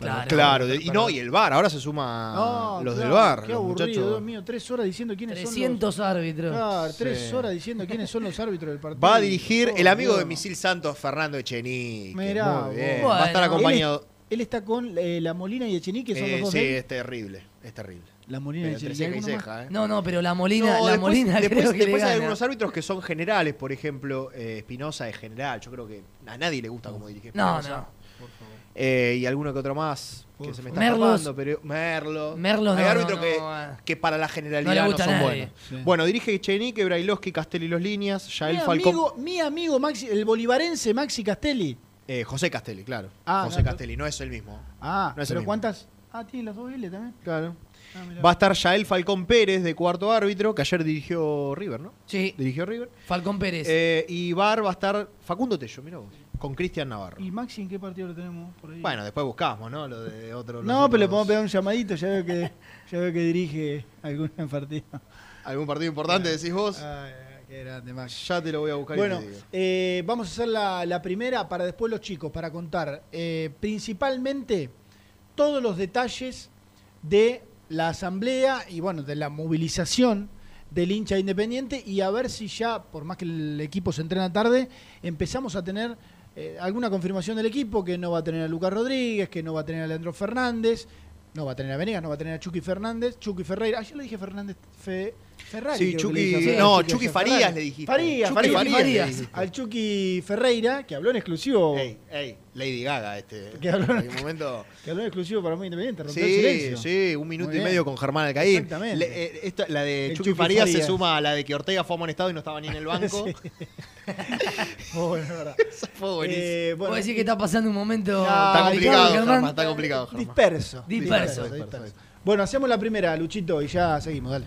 Claro. Claro, de- y no, y el bar, ahora se suma No, los claro, del bar. Qué los aburrido, muchachos. Dios mío. Tres horas diciendo quiénes son 300 árbitros. los. Claro, tres Sí. horas diciendo quiénes son los árbitros del partido. Va a dirigir Oh, el amigo de. Misil Santos, Fernando Echenique. Mirá, Muy bien. vos. Va a estar acompañado. Él está con eh, la Molina y Echenique, son Eh, los dos. sí, de él. es terrible. Es terrible. La Molina y y ceja, ¿eh? No, no, pero la Molina, No, la después, Molina después, creo que después le hay algunos árbitros que son generales, por ejemplo, eh, Espinosa es general. Yo creo que a nadie le gusta cómo dirige No, Eh, y alguno que otro más que se me está Merlos. escapando, pero Merlo. Merlos Hay no, árbitros no, que, no, eh. que para la No generalidad le no, gusta a son nadie. buenos. Sí. Bueno, dirige Echenique, Brailovsky, Castelli los líneas, Mi Yael Falcón. amigo, mi amigo Maxi, el bolivarense Maxi Castelli. Eh, José Castelli, claro. Ah, José Castelli, no es el mismo. Ah, No es el pero mismo. ¿cuántas? Ah, tiene las dos L también. Claro. Ah, mirá. Va a estar Yael Falcón Pérez de cuarto árbitro, que ayer dirigió River, ¿no? Sí, Dirigió River. Falcón Pérez. Eh, y Bar va a estar Facundo Tello, mira vos, con Cristian Navarro. ¿Y Maxi en qué partido lo tenemos por ahí? Bueno, después buscamos, ¿no? Lo de otro. no, pero le podemos pegar un llamadito, ya veo que, ya veo que dirige algún partido. ¿Algún partido importante decís vos? Ay, ay, qué grande, Maxi. Ya te lo voy a buscar y Bueno, te digo. eh, vamos a hacer la, la primera para después los chicos, para contar eh, principalmente todos los detalles de la asamblea y bueno, de la movilización del hincha independiente y a ver si ya, por más que el equipo se entrena tarde, empezamos a tener eh, alguna confirmación del equipo, que no va a tener a Lucas Rodríguez, que no va a tener a Leandro Fernández, no va a tener a Venegas, no va a tener a Chucky Fernández, Chucky Ferreira, ayer le dije Fernández Fe- Ferrari. Sí, Chucky- no, Chucky Farías Ferrari. le dijiste. Farías, Chucky Farías, Farías. Al Chucky Ferreira, que habló en exclusivo. Ey, ey, Lady Gaga este. Que habló- En algún momento. Que habló en exclusivo para muy independiente, rompió el Sí, silencio. sí, un minuto Muy y bien. medio con Germán Alcaín. Exactamente. Le- eh, esta- la de Chucky, Chucky Farías, se suma a la de que Ortega fue amonestado y no estaba ni en el banco. Sí. Bueno, verdad. Esa fue buenísima. Eh, bueno, Puedo decir que está pasando un momento No, está complicado, Germán. Germán, está complicado, Germán. disperso. Disperso. disperso. Bueno, hacemos la primera, Luchito, y ya seguimos, dale.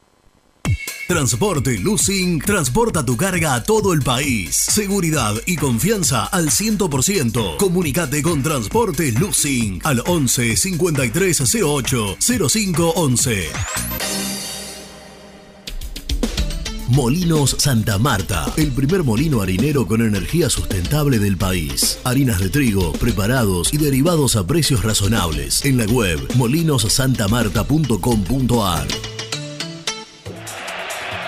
Transporte Lucing transporta tu carga a todo el país. Seguridad y confianza al 100%. Comunicate con Transporte Lucing al 11 5308 0511. Molinos Santa Marta, el primer molino harinero con energía sustentable del país. Harinas de trigo, preparados y derivados a precios razonables. En la web molinosantamarta.com.ar.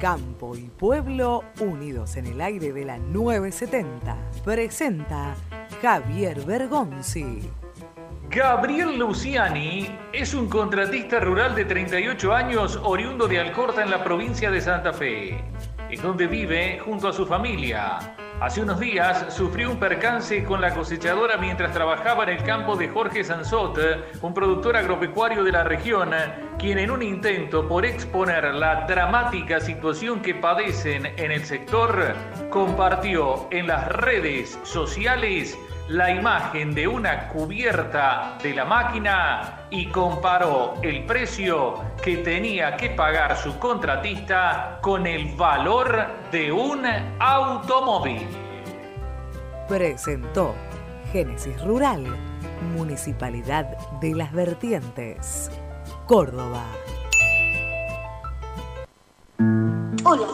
Campo y Pueblo unidos en el aire de la 970. Presenta Javier Bergonzi. Gabriel Luciani es un contratista rural de 38 años oriundo de Alcorta en la provincia de Santa Fe, en donde vive junto a su familia. Hace unos días sufrió un percance con la cosechadora mientras trabajaba en el campo de Jorge Sansot, un productor agropecuario de la región, quien en un intento por exponer la dramática situación que padecen en el sector, compartió en las redes sociales la imagen de una cubierta de la máquina y comparó el precio que tenía que pagar su contratista con el valor de un automóvil. Presentó Génesis Rural, Municipalidad de las Vertientes, Córdoba. Hola,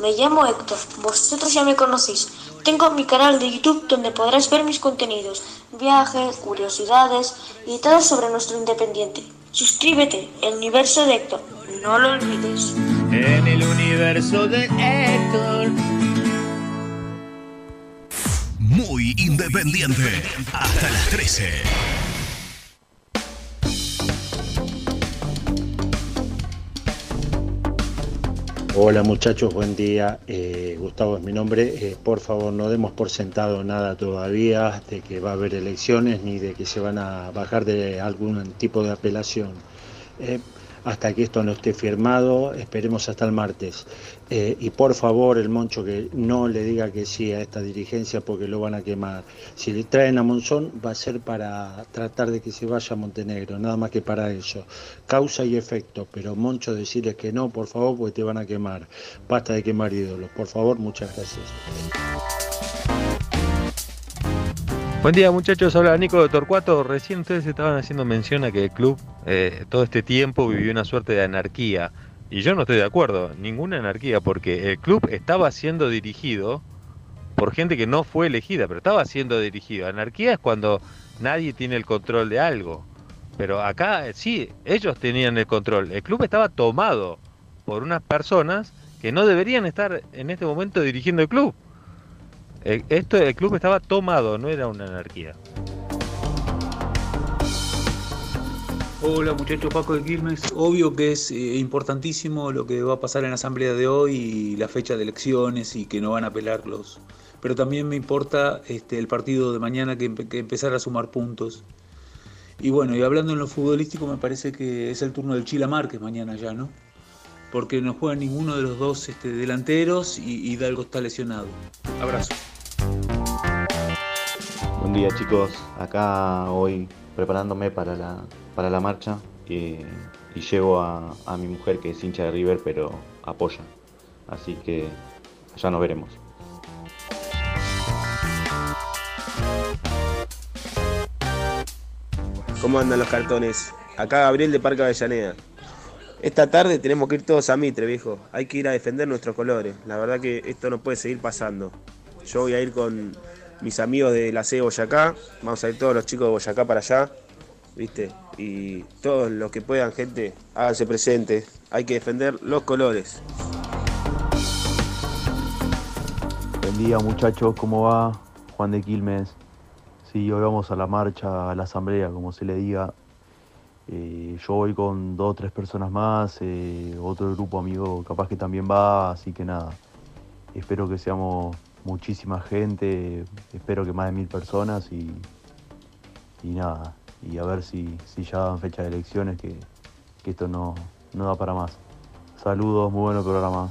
me llamo Héctor, vosotros ya me conocéis. Tengo mi canal de YouTube donde podrás ver mis contenidos, viajes, curiosidades y todo sobre nuestro independiente. Suscríbete, el universo de Héctor, no lo olvides. En el universo de Héctor. Muy independiente. Hasta las 13. Hola muchachos, buen día. Eh, Gustavo es mi nombre. Eh, por favor, no demos por sentado nada todavía de que va a haber elecciones ni de que se van a bajar de algún tipo de apelación. Eh, hasta que esto no esté firmado, esperemos hasta el martes. Eh, y por favor, el Moncho que no le diga que sí a esta dirigencia porque lo van a quemar. Si le traen a Monzón va a ser para tratar de que se vaya a Montenegro, nada más que para eso. Causa y efecto, pero Moncho decirles que no, por favor, porque te van a quemar. Basta de quemar ídolos, por favor, muchas gracias. Buen día muchachos, habla Nico de Torcuato. Recién ustedes estaban haciendo mención a que el club eh, todo este tiempo vivió una suerte de anarquía. Y yo no estoy de acuerdo, ninguna anarquía, porque el club estaba siendo dirigido por gente que no fue elegida, pero estaba siendo dirigido. Anarquía es cuando nadie tiene el control de algo. Pero acá eh, sí, ellos tenían el control. El club estaba tomado por unas personas que no deberían estar en este momento dirigiendo el club. El, esto, el club estaba tomado, no era una anarquía. Hola muchachos, Paco de Quilmes. Obvio que es eh, importantísimo lo que va a pasar en la asamblea de hoy y la fecha de elecciones y que no van a apelarlos. Pero también me importa este, el partido de mañana que, empe- que empezar a sumar puntos. Y bueno, y hablando en lo futbolístico, me parece que es el turno del Chila Márquez mañana ya, ¿no? Porque no juega ninguno de los dos este, delanteros y y está lesionado. Abrazo. Buen día chicos, acá hoy preparándome para la, para la marcha y llevo a mi mujer que es hincha de River pero apoya, así que ya nos veremos. ¿Cómo andan los cartones? Acá Gabriel de Parque Avellaneda. Esta tarde tenemos que ir todos a Mitre, viejo. Hay que ir a defender nuestros colores. La verdad que esto no puede seguir pasando. Yo voy a ir con mis amigos de la C de Boyacá. Vamos a ir todos los chicos de Boyacá para allá. ¿Viste? Y todos los que puedan, gente, háganse presentes. Hay que defender los colores. Buen día muchachos, ¿cómo va? Juan de Quilmes. Sí, hoy vamos a la marcha, a la asamblea, como se le diga. Eh, yo voy con dos o tres personas más, eh, otro grupo amigo capaz que también va, así que nada. Espero que seamos muchísima gente, espero que más de mil personas y, nada. Y a ver si, si ya dan fecha de elecciones, que, que esto no, no da para más. Saludos, muy bueno programa.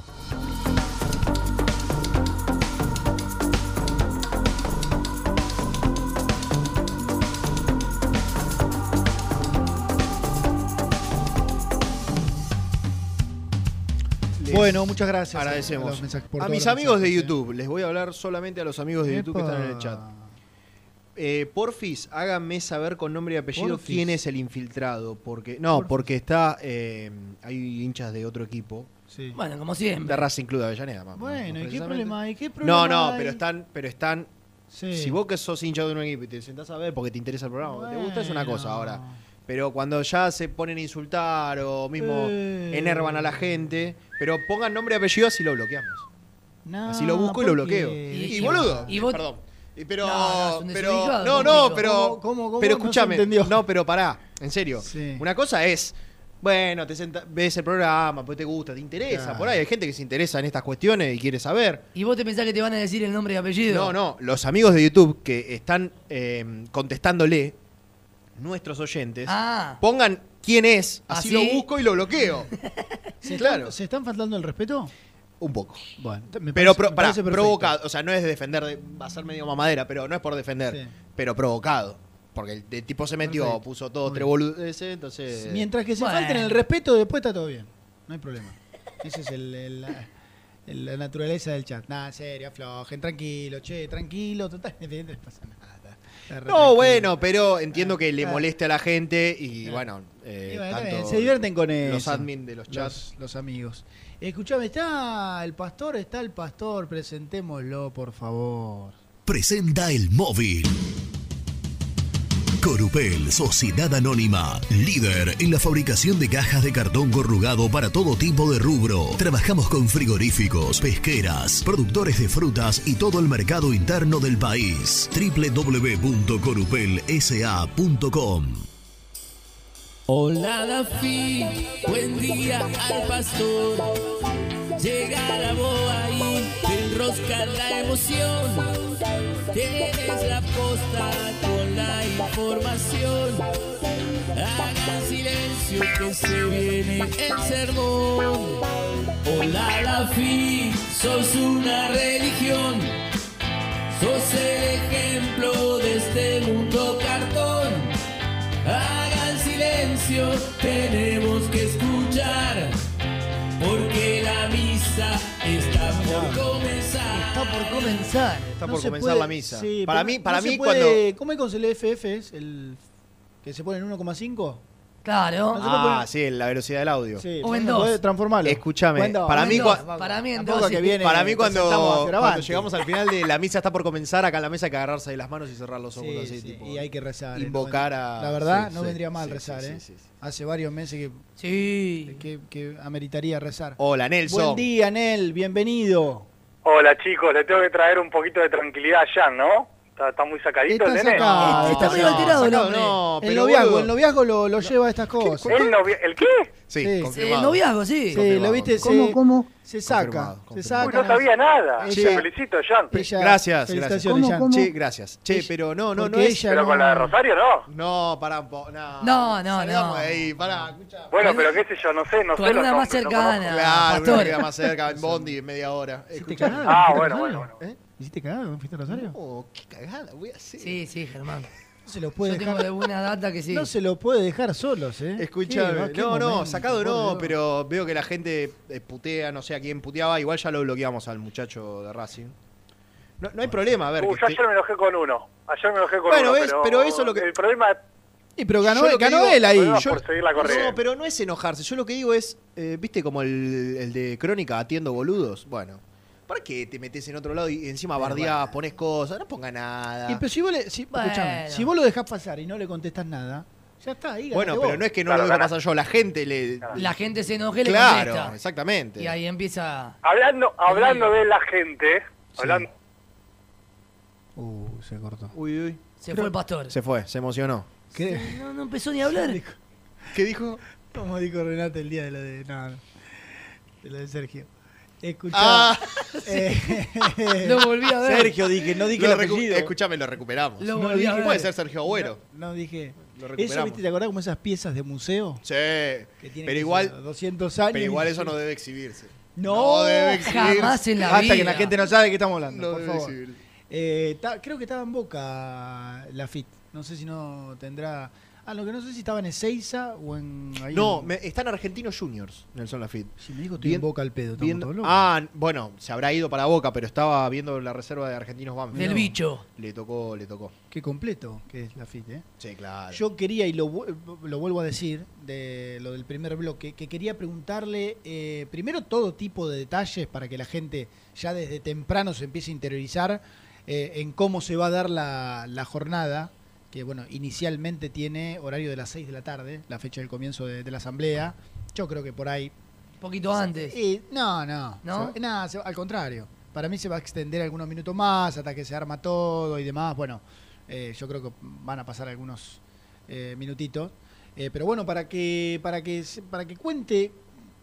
Bueno, muchas gracias. a Agradecemos. A todos mis amigos de mensajes, ¿eh? YouTube, les voy a hablar solamente a los amigos de YouTube que están en el chat. Eh, porfis, háganme saber con nombre y apellido Porfis. quién es el infiltrado. Porque, no, Porfis. porque está. eh, hay hinchas de otro equipo. Sí. Bueno, como siempre. De Racing Club de Avellaneda. más- Bueno, ¿y qué problema hay? ¿Qué No, problema no, hay? pero están. Pero están Sí. Si vos que sos hincha de un equipo y te sentás a ver porque te interesa el programa, porque te gusta, es una cosa Bueno. ahora. Pero cuando ya se ponen a insultar o mismo Eh. enervan a la gente, pero pongan nombre y apellido así lo bloqueamos. No, así lo busco y lo bloqueo. Y, y boludo, Y vos- perdón. Y Pero, No, no, pero, no, no, pero, ¿Cómo- cómo- cómo pero escúchame, entendió? no, pero pará, en serio. Sí. Una cosa es, bueno, te senta- ves el programa, pues te gusta, te interesa, Claro. por ahí hay gente que se interesa en estas cuestiones y quiere saber. ¿Y vos te pensás que te van a decir el nombre y apellido? No, no, los amigos de YouTube que están eh, contestándole, nuestros oyentes, Ah. pongan quién es, así, Así. lo busco y lo bloqueo. ¿Se claro. Están, ¿Se están faltando el respeto? Un poco. Bueno, me pero parece- pro- me pará, parece perfecto. provocado, o sea, no es de defender, de- va a ser medio mamadera, pero no es por defender, Sí. pero provocado. Porque el, el tipo se metió, Perfecto. puso todo tres boludeces, entonces... Mientras que se Bueno. falten el respeto, después está todo bien. No hay problema. Esa es el- el- la, naturaleza del chat. Nada, serio, aflojen, tranquilo, che, tranquilo, total, no pasa nada. No, bueno, pero entiendo que le moleste a la gente y bueno, eh, Y bueno, está tanto bien, se divierten con eso. Los admin de los chats. Los, los amigos. Escuchame, está el pastor, está el pastor, presentémoslo, por favor. Presenta el móvil. Corupel, Sociedad Anónima, líder en la fabricación de cajas de cartón corrugado para todo tipo de rubro. Trabajamos con frigoríficos, pesqueras, productores de frutas y todo el mercado interno del país. www.corupelsa.com Hola Dafi, buen día al pastor. Llega la boa enrosca la emoción. Tienes la posta con la información. Hagan silencio que se viene el sermón. Hola Dafi, sos una religión. Sos el ejemplo de este mundo cartón. Hagan silencio, tenemos que escuchar. Porque la misa está por. Está por comenzar. Está No por comenzar puede- la misa. sí, para mí, para mí puede- cuando ¿Cómo es con el FF? Es el que se pone en 1,5. Claro. No Ah, poner- sí, la velocidad del audio. Sí, O en dos. puede transformarlo. Escúchame, para mí, dos, cua- para mí en tampoco dos, que sí. viene, para mí cuando, llegamos al final de la misa está por comenzar, acá en la mesa hay que agarrarse de las manos y cerrar los ojos Sí, así, sí, tipo, y hay que rezar. ¿eh? invocar a... La verdad, sí, no sí, vendría mal sí, rezar, ¿eh? sí, sí. Hace varios meses que, Sí. que, que ameritaría rezar. Hola, Nelson. Buen día, Nel, bienvenido. Hola chicos, le tengo que traer un poquito de tranquilidad a Jan, ¿no? Está, está muy sacadito Está el nene. sacado, Este está medio alterado el hombre. no, el pero noviazgo, boludo. el noviazgo lo, lo lleva a estas cosas. ¿El, novia- ¿El qué? Sí, Sí. Sí, confirmado. el noviazgo, sí. Lo viste, ¿Cómo, se, cómo? se saca. Confirmado, Se. Uy, saca. no sabía nada. Ella- Te felicito, Jan. Ella- Gracias, gracias. Jan. Che, gracias. Che, pero no, no, no porque es... ella Pero no- con la de Rosario, ¿no. No, pará un poco, no. No, no, no. de ahí, pará, escuchá. Bueno, pero qué sé yo, no sé, no Con sé una más no cercana. Claro, una queda más cerca, en Bondi, en media hora. Ah, ¿Fuiste a bueno, bueno, bueno. ¿Hiciste cagada? cuando ¿Fuiste a Rosario? Oh, qué cagada voy a hacer. Sí, sí, Germán. No se lo puede Yo tengo dejar. de buena data que sí. No se lo puede dejar solos, ¿eh? Escuchame, no, no, momento, sacado no, pero veo que la gente eh, putea, no sé a quién puteaba, igual ya lo bloqueamos al muchacho de Racing. No, no hay problema, a ver. Uh, yo ayer me enojé con uno. Ayer me enojé con Bueno, uno. pero eso es lo que- El problema Y pero ganó, que ganó digo- él ahí. Yo- la. No, pero no es enojarse. Yo lo que digo es, eh, viste como el, el de Crónica atiendo boludos. Bueno, ¿para qué te metes en otro lado y encima bardeás, pones cosas? No ponga nada. Y pero si vos, le, si, Bueno. escuchame, si vos lo dejás pasar y no le contestás nada, ya está ahí. Bueno, pero vos. no es que no Claro, lo dejo gana. pasar yo, la gente le. La gente se enoja y le Claro, contesta. exactamente. Y ahí empieza. Hablando, hablando de la gente, hablando, Uh, se cortó. Uy, uy. Se fue el pastor. Se fue, se emocionó. ¿Qué? No, no empezó ni a hablar. ¿Qué dijo? Como dijo Renato el día de lo de. No, no. De lo de Sergio. Escuchá. Ah. eh, Lo volví a ver. Sergio, dije, no dije Lo el recu- apellido. Escuchame, lo recuperamos. Lo No volví a dije- ver. Puede ser Sergio Agüero. No, no dije. Lo Eso, recuperamos. ¿viste? ¿Te acordás como esas piezas de museo? Sí. Que tienen Pero que igual, ser 200 años. pero igual eso no debe exhibirse. No, debe exhibirse. Jamás en la Hasta vida. que la gente no sabe de qué estamos hablando, No por debe favor. Eh, ta- creo que estaba en Boca la FIT. No sé si no tendrá. Ah, lo que no sé si estaba en Ezeiza o en. ahí No, en- me- están Argentinos Juniors, Nelson Lafitte. Si me dijo estoy Bien- en Boca al pedo. estamos Viendo- todos locos. ah, bueno, se habrá ido para Boca, pero estaba viendo la reserva de Argentinos Banfield. Del bicho. Le tocó, le tocó. Qué completo que es la FIT, ¿eh? Sí, claro. Yo quería, y lo, vu- lo vuelvo a decir, de lo del primer bloque, que quería preguntarle eh, primero todo tipo de detalles para que la gente ya desde temprano se empiece a interiorizar eh, en cómo se va a dar la, la jornada, que bueno, inicialmente tiene horario de las 6 de la tarde, la fecha del comienzo de, de la asamblea. Yo creo que por ahí... Poquito antes. Y, no, no, ¿No? Se va- nada, se al contrario. Para mí se va a extender algunos minutos más hasta que se arma todo y demás. Bueno, eh, yo creo que van a pasar algunos eh, minutitos. Eh, pero bueno, para que, para que para que cuente,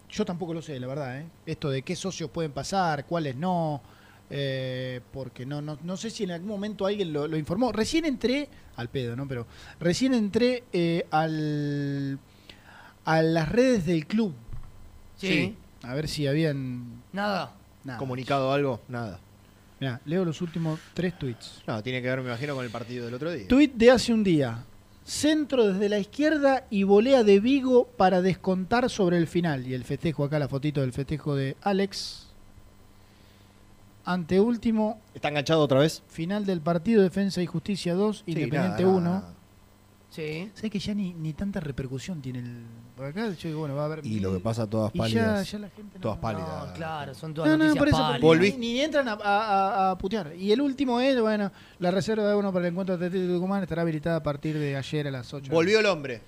yo tampoco lo sé, la verdad, ¿eh? Esto de qué socios pueden pasar, cuáles no. Eh, porque no, no, no sé si en algún momento alguien lo, lo informó. Recién entré, al pedo, ¿no? Pero recién entré eh, al, a las redes del club. Sí. A ver si habían. Nada. Nada. ¿Comunicado algo? Nada. Mirá, leo los últimos tres tweets. No, tiene que ver, me imagino, con el partido del otro día. Tweet de hace un día. Centro desde la izquierda y volea de Vigo para descontar sobre el final. Y el festejo, acá la fotito del festejo de Alex. Anteúltimo. ¿Está enganchado otra vez? Final del partido, Defensa y Justicia 2, Independiente nada, 1. nada. Sí. Sé que ya ni, ni tanta repercusión tiene el. Por acá, yo digo, bueno, va a haber. Y lo que pasa, todas Y ya- pálidas. ya la gente todas pálidas. No, claro, son todas No, no, noticias por eso pálidas. Volví. Ni, ni entran a, a- a- a putear. Y el último es, bueno, la reserva de uno para el encuentro de Atlético de Tucumán estará habilitada a partir de ayer a las 8. Volvió el hombre.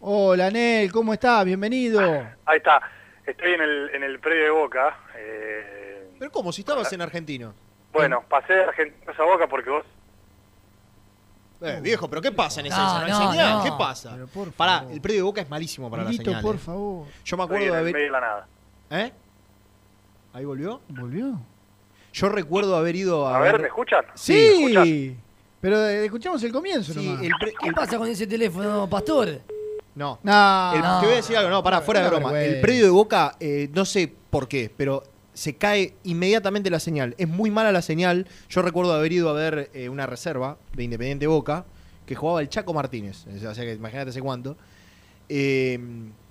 Hola, Nel, ¿cómo estás? Bienvenido. Ahí está. Estoy en el, en el predio de Boca. eh, Pero ¿cómo? Si estabas en argentino. bueno, pasé de Argentina a Boca porque vos... Eh, viejo, pero ¿qué pasa en esa No? ¿No hay señal? no. ¿Qué pasa? Pero por Pará, favor. el predio de Boca es malísimo para Milito, la señal. por eh. favor. Yo me Estoy acuerdo en de el haber... medio de la nada. ¿Eh? ¿Ahí volvió? ¿Volvió? Yo recuerdo haber ido a, A ver, ¿me escuchan? Sí, Sí, ¿me pero eh, escuchamos el comienzo Sí, nomás. el pre- ¿Qué el- pasa con ese teléfono, Pastor? No. No, El- no. Te voy a decir algo, no, pará, fuera de Una broma. El predio de Boca, eh, no sé por qué, pero se cae inmediatamente la señal. Es muy mala la señal. Yo recuerdo haber ido a ver eh, una reserva de Independiente Boca que jugaba el Chaco Martínez. O sea que imagínate hace cuánto. Eh,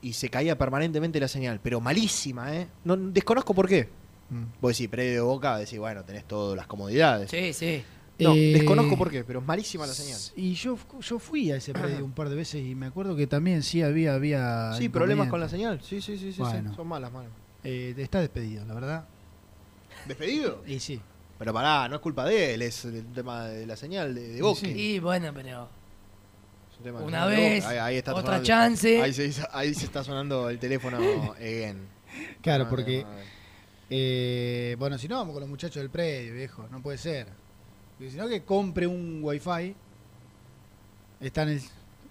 y se caía permanentemente la señal, pero malísima, ¿eh? No, desconozco por qué. Vos decís, predio de Boca, decís, bueno, tenés todas las comodidades. Sí, sí. No, Eh, desconozco por qué, pero es malísima la señal. Y yo, yo fui a ese predio un par de veces y me acuerdo que también sí había. había Sí, problemas con la señal. Sí, sí, sí, sí. Son malas, malas. Eh, está despedido, la verdad. ¿Despedido? Y sí. Pero pará, no es culpa de él, es el tema de la señal de, de Boca. Y bueno, pero. Es un tema de Una vez. Ahí- ahí está otra sonando- chance. Ahí se, ahí se está sonando el teléfono again. Claro, No, porque. no, no. eh, bueno, si no, vamos con los muchachos del predio, viejo. No puede ser. Porque si no, que compre un wifi. Está en el.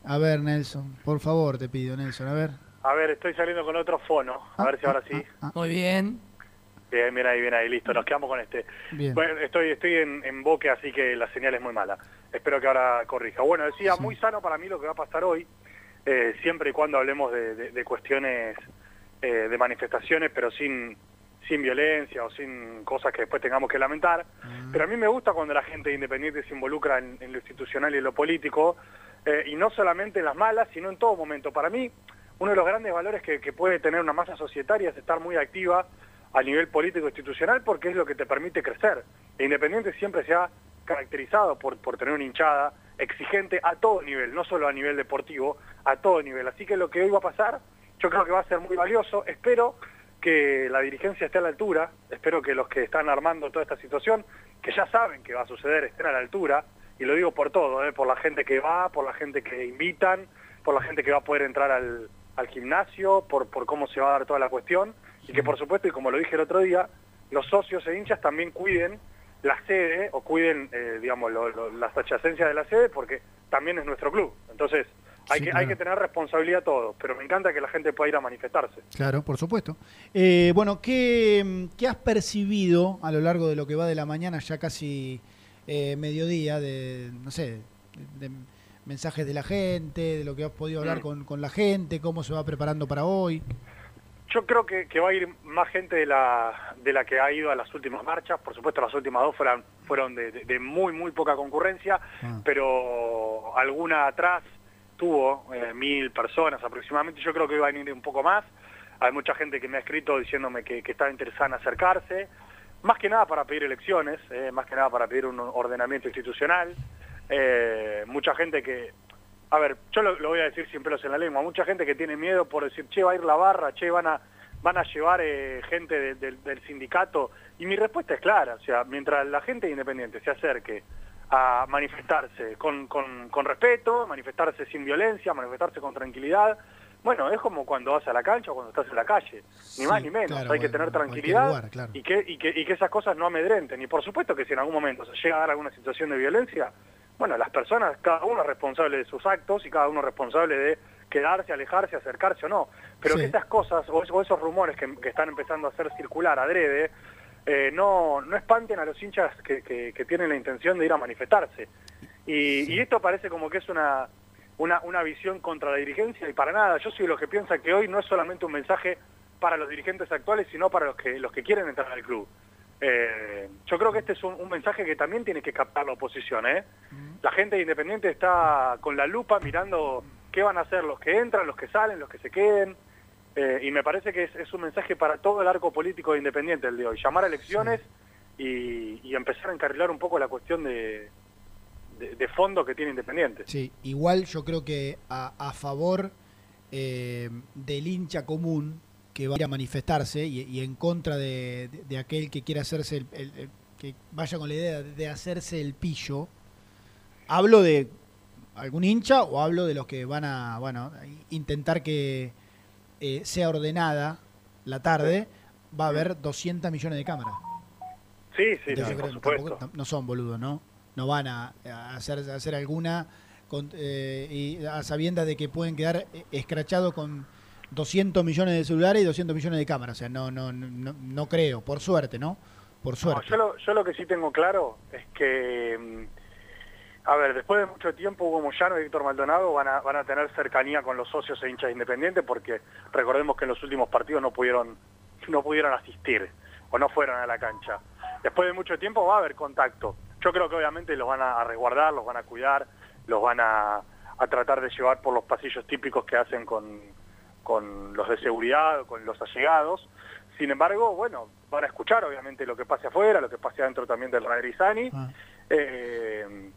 A ver, Nelson. Por favor, te pido, Nelson. A ver. A ver, estoy saliendo con otro fono. A ver si ahora sí. Muy bien. Bien, bien ahí, bien ahí, listo. Nos quedamos con este. Bien. Bueno, estoy, estoy en, en Boque, así que la señal es muy mala. Espero que ahora corrija. Bueno, decía, muy sano para mí lo que va a pasar hoy, eh, siempre y cuando hablemos de, de- de cuestiones eh, de manifestaciones, pero sin, sin violencia o sin cosas que después tengamos que lamentar. Pero a mí me gusta cuando la gente independiente se involucra en, en lo institucional y en lo político, eh, y no solamente en las malas, sino en todo momento. Para mí, uno de los grandes valores que, puede tener una masa societaria es estar muy activa a nivel político institucional porque es lo que te permite crecer. E Independiente siempre se ha caracterizado por, por tener una hinchada exigente a todo nivel, no solo a nivel deportivo, a todo nivel. Así que lo que hoy va a pasar, yo creo que va a ser muy valioso. Espero que la dirigencia esté a la altura, espero que los que están armando toda esta situación, que ya saben que va a suceder, estén a la altura, y lo digo por todo, ¿eh? por la gente que va, por la gente que invitan, por la gente que va a poder entrar al, al gimnasio, por, por cómo se va a dar toda la cuestión, y que por supuesto, y como lo dije el otro día, los socios e hinchas también cuiden la sede o cuiden, eh, digamos, lo- lo- las adyacencias de la sede porque también es nuestro club. Entonces, hay, Sí, que, claro. hay que tener responsabilidad todos, pero me encanta que la gente pueda ir a manifestarse. Claro, por supuesto. Eh, bueno, ¿qué, ¿qué has percibido a lo largo de lo que va de la mañana, ya casi eh, mediodía, de, no sé, de, de mensajes de la gente, de lo que has podido hablar Mm. con, con la gente, cómo se va preparando para hoy? Yo creo que, que va a ir más gente de la, de la que ha ido a las últimas marchas. Por supuesto, las últimas dos fueron, fueron de, de- de muy, muy poca concurrencia, pero alguna atrás tuvo eh, mil personas aproximadamente. Yo creo que iban a ir un poco más. Hay mucha gente que me ha escrito diciéndome que, que estaba interesada en acercarse. Más que nada para pedir elecciones, eh, más que nada para pedir un ordenamiento institucional. Eh, mucha gente que, a ver, yo lo, lo voy a decir sin pelos en la lengua, mucha gente que tiene miedo por decir, che, va a ir la barra, che, van a, van a llevar eh, gente de- del- del sindicato. Y mi respuesta es clara, o sea, mientras la gente independiente se acerque a manifestarse con, con, con respeto, manifestarse sin violencia, manifestarse con tranquilidad, bueno, es como cuando vas a la cancha o cuando estás en la calle, ni más ni menos, claro, hay que en tener tranquilidad lugar, claro. y, que, y, que, y que esas cosas no amedrenten. Y por supuesto que si en algún momento se llega a dar alguna situación de violencia, bueno, las personas, cada uno es responsable de sus actos y cada uno es responsable de quedarse, alejarse, acercarse o no. Pero Sí. que estas cosas o, es- o esos rumores que, que están empezando a hacer circular adrede, eh, no, no espanten a los hinchas que, que- que tienen la intención de ir a manifestarse. Y, y esto parece como que es una, una, una visión contra la dirigencia y para nada. Yo soy de los que piensa que hoy no es solamente un mensaje para los dirigentes actuales, sino para los que, los que quieren entrar al club. Eh, yo creo que este es un, un mensaje que también tiene que captar la oposición. ¿eh? La gente independiente está con la lupa mirando qué van a hacer los que entran, los que salen, los que se queden. Eh, y me parece que es, es un mensaje para todo el arco político de independiente el de hoy. Llamar a elecciones y, y empezar a encarrilar un poco la cuestión de, de, de fondo que tiene Independiente. Sí, igual yo creo que a, a favor eh, del hincha común que va a manifestarse y, y en contra de, de- de aquel que quiera hacerse el, el- el- que vaya con la idea de hacerse el pillo, hablo de algún hincha o hablo de los que van a bueno intentar que eh, sea ordenada la tarde, va a haber 200 millones de cámaras. Sí, sí, Entonces no, yo creo por que supuesto. tampoco- no son boludos, ¿no? No van a, a hacer, a hacer alguna con- eh, y a sabiendas de que pueden quedar eh, escrachados con 200 millones de celulares y 200 millones de cámaras. O sea, no, no, no, no creo, por suerte, ¿no? Por No, suerte. yo, lo, yo lo que sí tengo claro es que, mm, a ver, después de mucho tiempo Hugo Moyano y Víctor Maldonado van a, van a tener cercanía con los socios e hinchas independientes porque recordemos que en los últimos partidos no pudieron, no pudieron asistir o no fueron a la cancha. Después de mucho tiempo va a haber contacto. Yo creo que obviamente los van a resguardar, los van a cuidar, los van a, a tratar de llevar por los pasillos típicos que hacen con, con los de seguridad, con los allegados. Sin embargo, bueno, van a escuchar obviamente lo que pase afuera, lo que pase adentro también del Radrizani. Eh,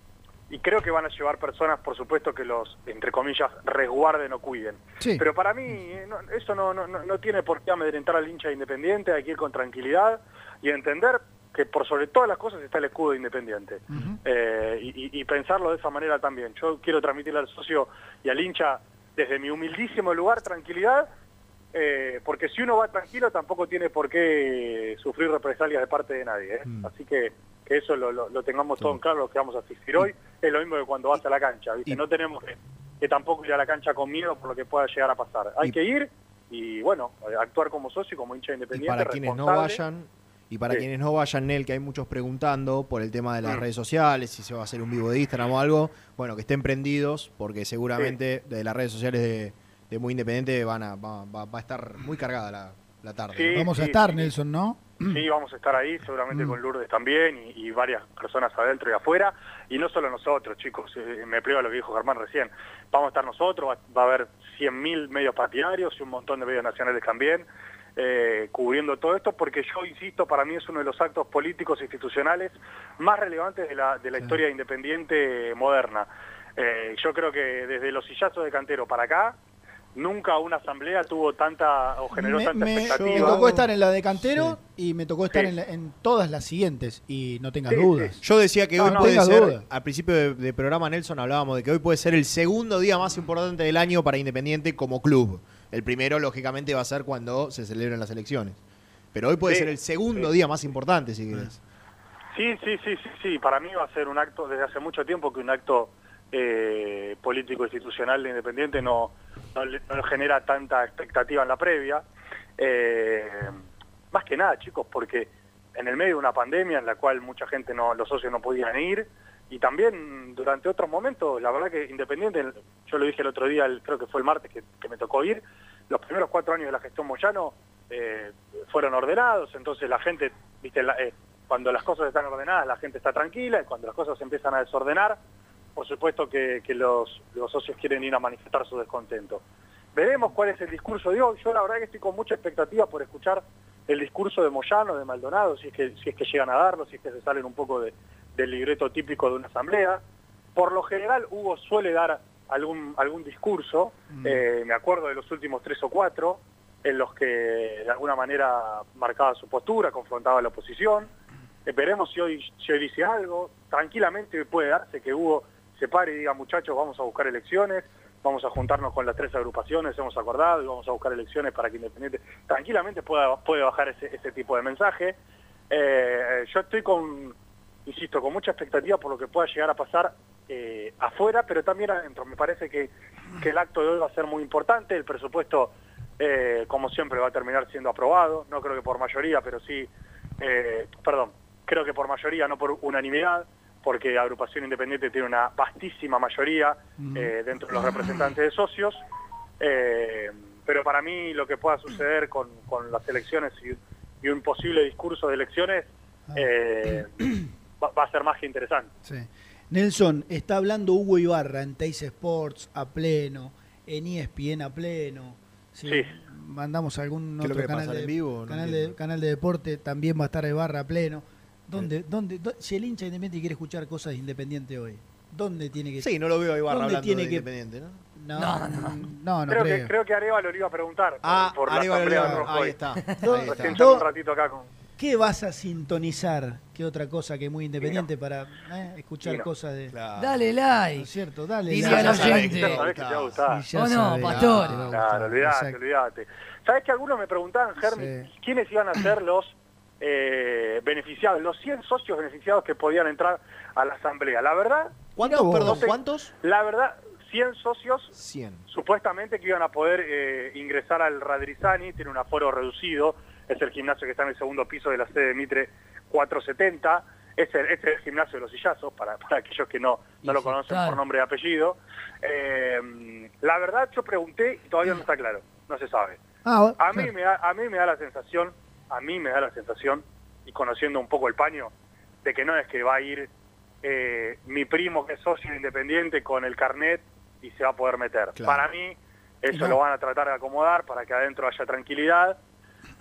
y creo que van a llevar personas, por supuesto, que los, entre comillas, resguarden o cuiden. Sí. Pero para mí eh, no- eso no, no, no tiene por qué amedrentar al hincha independiente, hay que ir con tranquilidad y entender que por sobre todas las cosas está el escudo de Independiente. Eh, y- y pensarlo de esa manera también. Yo quiero transmitirle al socio y al hincha desde mi humildísimo lugar tranquilidad, eh, porque si uno va tranquilo tampoco tiene por qué sufrir represalias de parte de nadie. ¿eh? Así que que eso lo, lo- lo tengamos todo en claro, los que vamos a asistir hoy. Es lo mismo que cuando vas a la cancha, ¿viste? No tenemos que, que tampoco ir a la cancha con miedo por lo que pueda llegar a pasar. Hay que ir y, bueno, actuar como socio y como hincha Y independiente. para quienes no vayan, y para Sí. quienes no vayan, Nel, que hay muchos preguntando por el tema de las Mm. redes sociales, si se va a hacer un vivo de Instagram o algo, bueno, que estén prendidos, porque seguramente de las redes sociales de, de Muy Independiente van a, va, va- va a estar muy cargada la, la tarde. Sí, ¿no? Vamos a sí, estar, sí. Nelson, ¿no? Sí, vamos a estar ahí, seguramente Mm. con Lourdes también y, y varias personas adentro y afuera. Y no solo nosotros, chicos, eh, me pliego a lo que dijo Germán recién. Vamos a estar nosotros, va, va a haber 100.000 medios partidarios y un montón de medios nacionales también, eh, cubriendo todo esto, porque yo insisto, para mí es uno de los actos políticos institucionales más relevantes de la, de la historia independiente moderna. Eh, yo creo que desde los sillazos de Cantero para acá, nunca una asamblea tuvo tanta o generó Me, tanta me- expectativa. me tocó estar en la de Cantero y me tocó estar Sí. en, la- en todas las siguientes y no tengas Sí, dudas. Yo decía que No, hoy no puede ser, duda. al principio de, de programa Nelson hablábamos de que hoy puede ser el segundo día más importante del año para Independiente como club. El primero, lógicamente, va a ser cuando se celebren las elecciones. Pero hoy puede Sí, ser el segundo sí. día más importante, si querés. Sí, sí, sí, sí, sí. Para mí va a ser un acto, desde hace mucho tiempo, que un acto eh, político institucional de Independiente no, no genera tanta expectativa en la previa. Eh, más que nada, chicos, porque en el medio de una pandemia en la cual mucha gente, no los socios no podían ir, y también durante otros momentos, la verdad que Independiente, yo lo dije el otro día, creo que fue el martes que, me tocó ir, los primeros cuatro años de la gestión Moyano eh, fueron ordenados, entonces la gente, viste, la- eh, cuando las cosas están ordenadas la gente está tranquila, y cuando las cosas se empiezan a desordenar, por supuesto que, que los, los socios quieren ir a manifestar su descontento. Veremos cuál es el discurso de hoy. Yo la verdad que estoy con mucha expectativa por escuchar el discurso de Moyano, de Maldonado, si es que, si es que llegan a darlo, si es que se salen un poco de- del libreto típico de una asamblea. Por lo general, Hugo suele dar algún, algún discurso, eh, me acuerdo de los últimos tres o cuatro, en los que de alguna manera marcaba su postura, confrontaba a la oposición. Eh, veremos si hoy, si hoy dice algo. Tranquilamente puede darse que Hugo se pare y diga, muchachos, vamos a buscar elecciones, vamos a juntarnos con las tres agrupaciones, hemos acordado y vamos a buscar elecciones para que Independiente tranquilamente pueda, puede bajar ese, ese tipo de mensaje. Eh, yo estoy con, insisto, con mucha expectativa por lo que pueda llegar a pasar eh, afuera, pero también adentro. Me parece que, que el acto de hoy va a ser muy importante, el presupuesto, eh, como siempre, va a terminar siendo aprobado, no creo que por mayoría, pero sí, eh, perdón, creo que por mayoría, no por unanimidad, porque Agrupación Independiente tiene una vastísima mayoría dentro de los representantes de socios, pero para mí lo que pueda suceder con, con las elecciones y, y un posible discurso de elecciones eh, va, va a ser más que interesante. Sí. Nelson, está hablando Hugo Ibarra en Teis Sports a pleno, en ESPN a pleno. Sí. Sí. Mandamos algún ¿Qué es lo otro que canal, de, en vivo? No canal, de, canal de deporte, también va a estar Ibarra a pleno. ¿Dónde, dónde, dó- si el hincha independiente quiere escuchar cosas de independiente hoy, ¿dónde tiene que Sí, no lo veo a Ibarra ¿dónde hablando tiene de que- Independiente, ¿no? No, no, no, no creo, creo. Que, creo que Arevalo lo iba a preguntar por- Ah, por, la iba- Rojoy. ahí está, ahí está. un ratito acá con... ¿Qué vas a sintonizar? ¿Qué otra cosa que es muy independiente para eh, escuchar cosas de... Dale like. ¿No es cierto? Dale Diría like. oyente. Que te va a gustar. Sí, ya ¿O no, pastor? Claro, olvidate, exacto. olvidate. ¿Sabes que algunos me preguntaban, Germi, quiénes iban a ser los eh, beneficiados, los 100 socios beneficiados que podían entrar a la asamblea? La verdad... ¿Cuántos, no perdón, sé, cuántos? La verdad, 100 socios 100. supuestamente que iban a poder eh, ingresar al Radrizani, tiene un aforo reducido, es el gimnasio que está en el segundo piso de la sede de Mitre 470, es el, es el gimnasio de los sillazos, para, para aquellos que no, no lo conocen por nombre y apellido. Eh, la verdad yo pregunté y todavía no está claro, no se sabe. Ah, A mí, me da, a mí me da la sensación, a mí me da la sensación, y conociendo un poco el paño, de que no es que va a ir eh, mi primo que es socio independiente con el carnet y se va a poder meter. Claro. Para mí, eso No. lo van a tratar de acomodar para que adentro haya tranquilidad.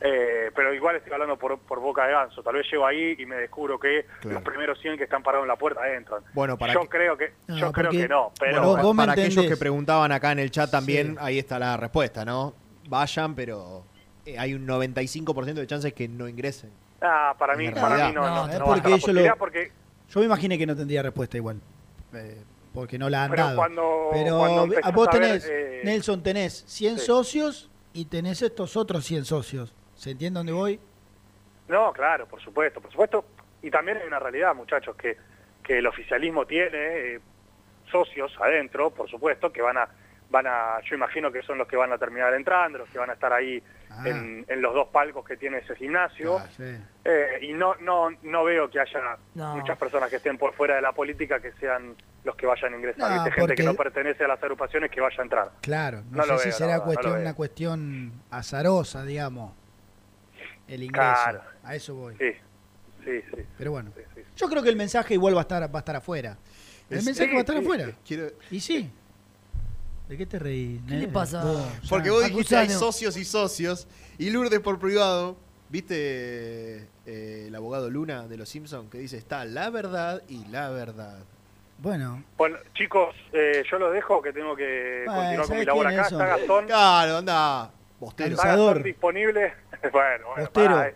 Eh, pero igual estoy hablando por, por boca de ganso. Tal vez llego ahí y me descubro que Claro. los primeros 100 que están parados en la puerta entran. Bueno, para yo que- creo que No, yo creo que no, pero Bueno, Vos- pa- vos me para aquellos que preguntaban acá en el chat también, Sí. ahí está la respuesta, ¿no? Vayan, pero eh, hay un 95% de chances que no ingresen. ah, para mí, para mí no, No, no, es no porque ellos lo- porque Yo me imaginé que no tendría respuesta igual. eh, porque no la han Pero dado. cuando- Pero cuando vos ver, tenés, eh, Nelson, tenés 100 sí. socios y tenés estos otros 100 socios. ¿Se entiende dónde voy? No, claro, por supuesto, por supuesto. Y también hay una realidad, muchachos, que, que el oficialismo tiene eh, socios adentro, por supuesto, que van a, van a, yo imagino que son los que van a terminar entrando, los que van a estar ahí Ah. en, en los dos palcos que tiene ese gimnasio. Sí. Eh, y no, no, no veo que haya No. muchas personas que estén por fuera de la política que sean los que vayan a ingresar. No, ¿viste? Gente que no pertenece a las agrupaciones que vaya a entrar. Claro, no, No sé lo si veo, será cuestión, una cuestión azarosa, digamos, el ingreso. Claro. A eso voy. Sí, sí, sí. Pero bueno, sí, sí. yo creo que el mensaje igual va a estar, va a estar afuera. El Es- mensaje sí, va a estar sí, afuera. sí. Quiero- Y sí. ¿De qué te reís? ¿Qué le pasa? Vos, Porque ya. vos dijiste hay socios y socios, y Lourdes por privado, ¿viste eh, el abogado Luna de los Simpsons que dice está la verdad y la verdad? Bueno, Bueno, chicos, eh, yo lo dejo, que tengo que Bueno, continuar con ¿sabés mi labor acá. es Está? Gastón, Claro, anda, bostero. está. Gastón disponible. bueno, bueno, eh.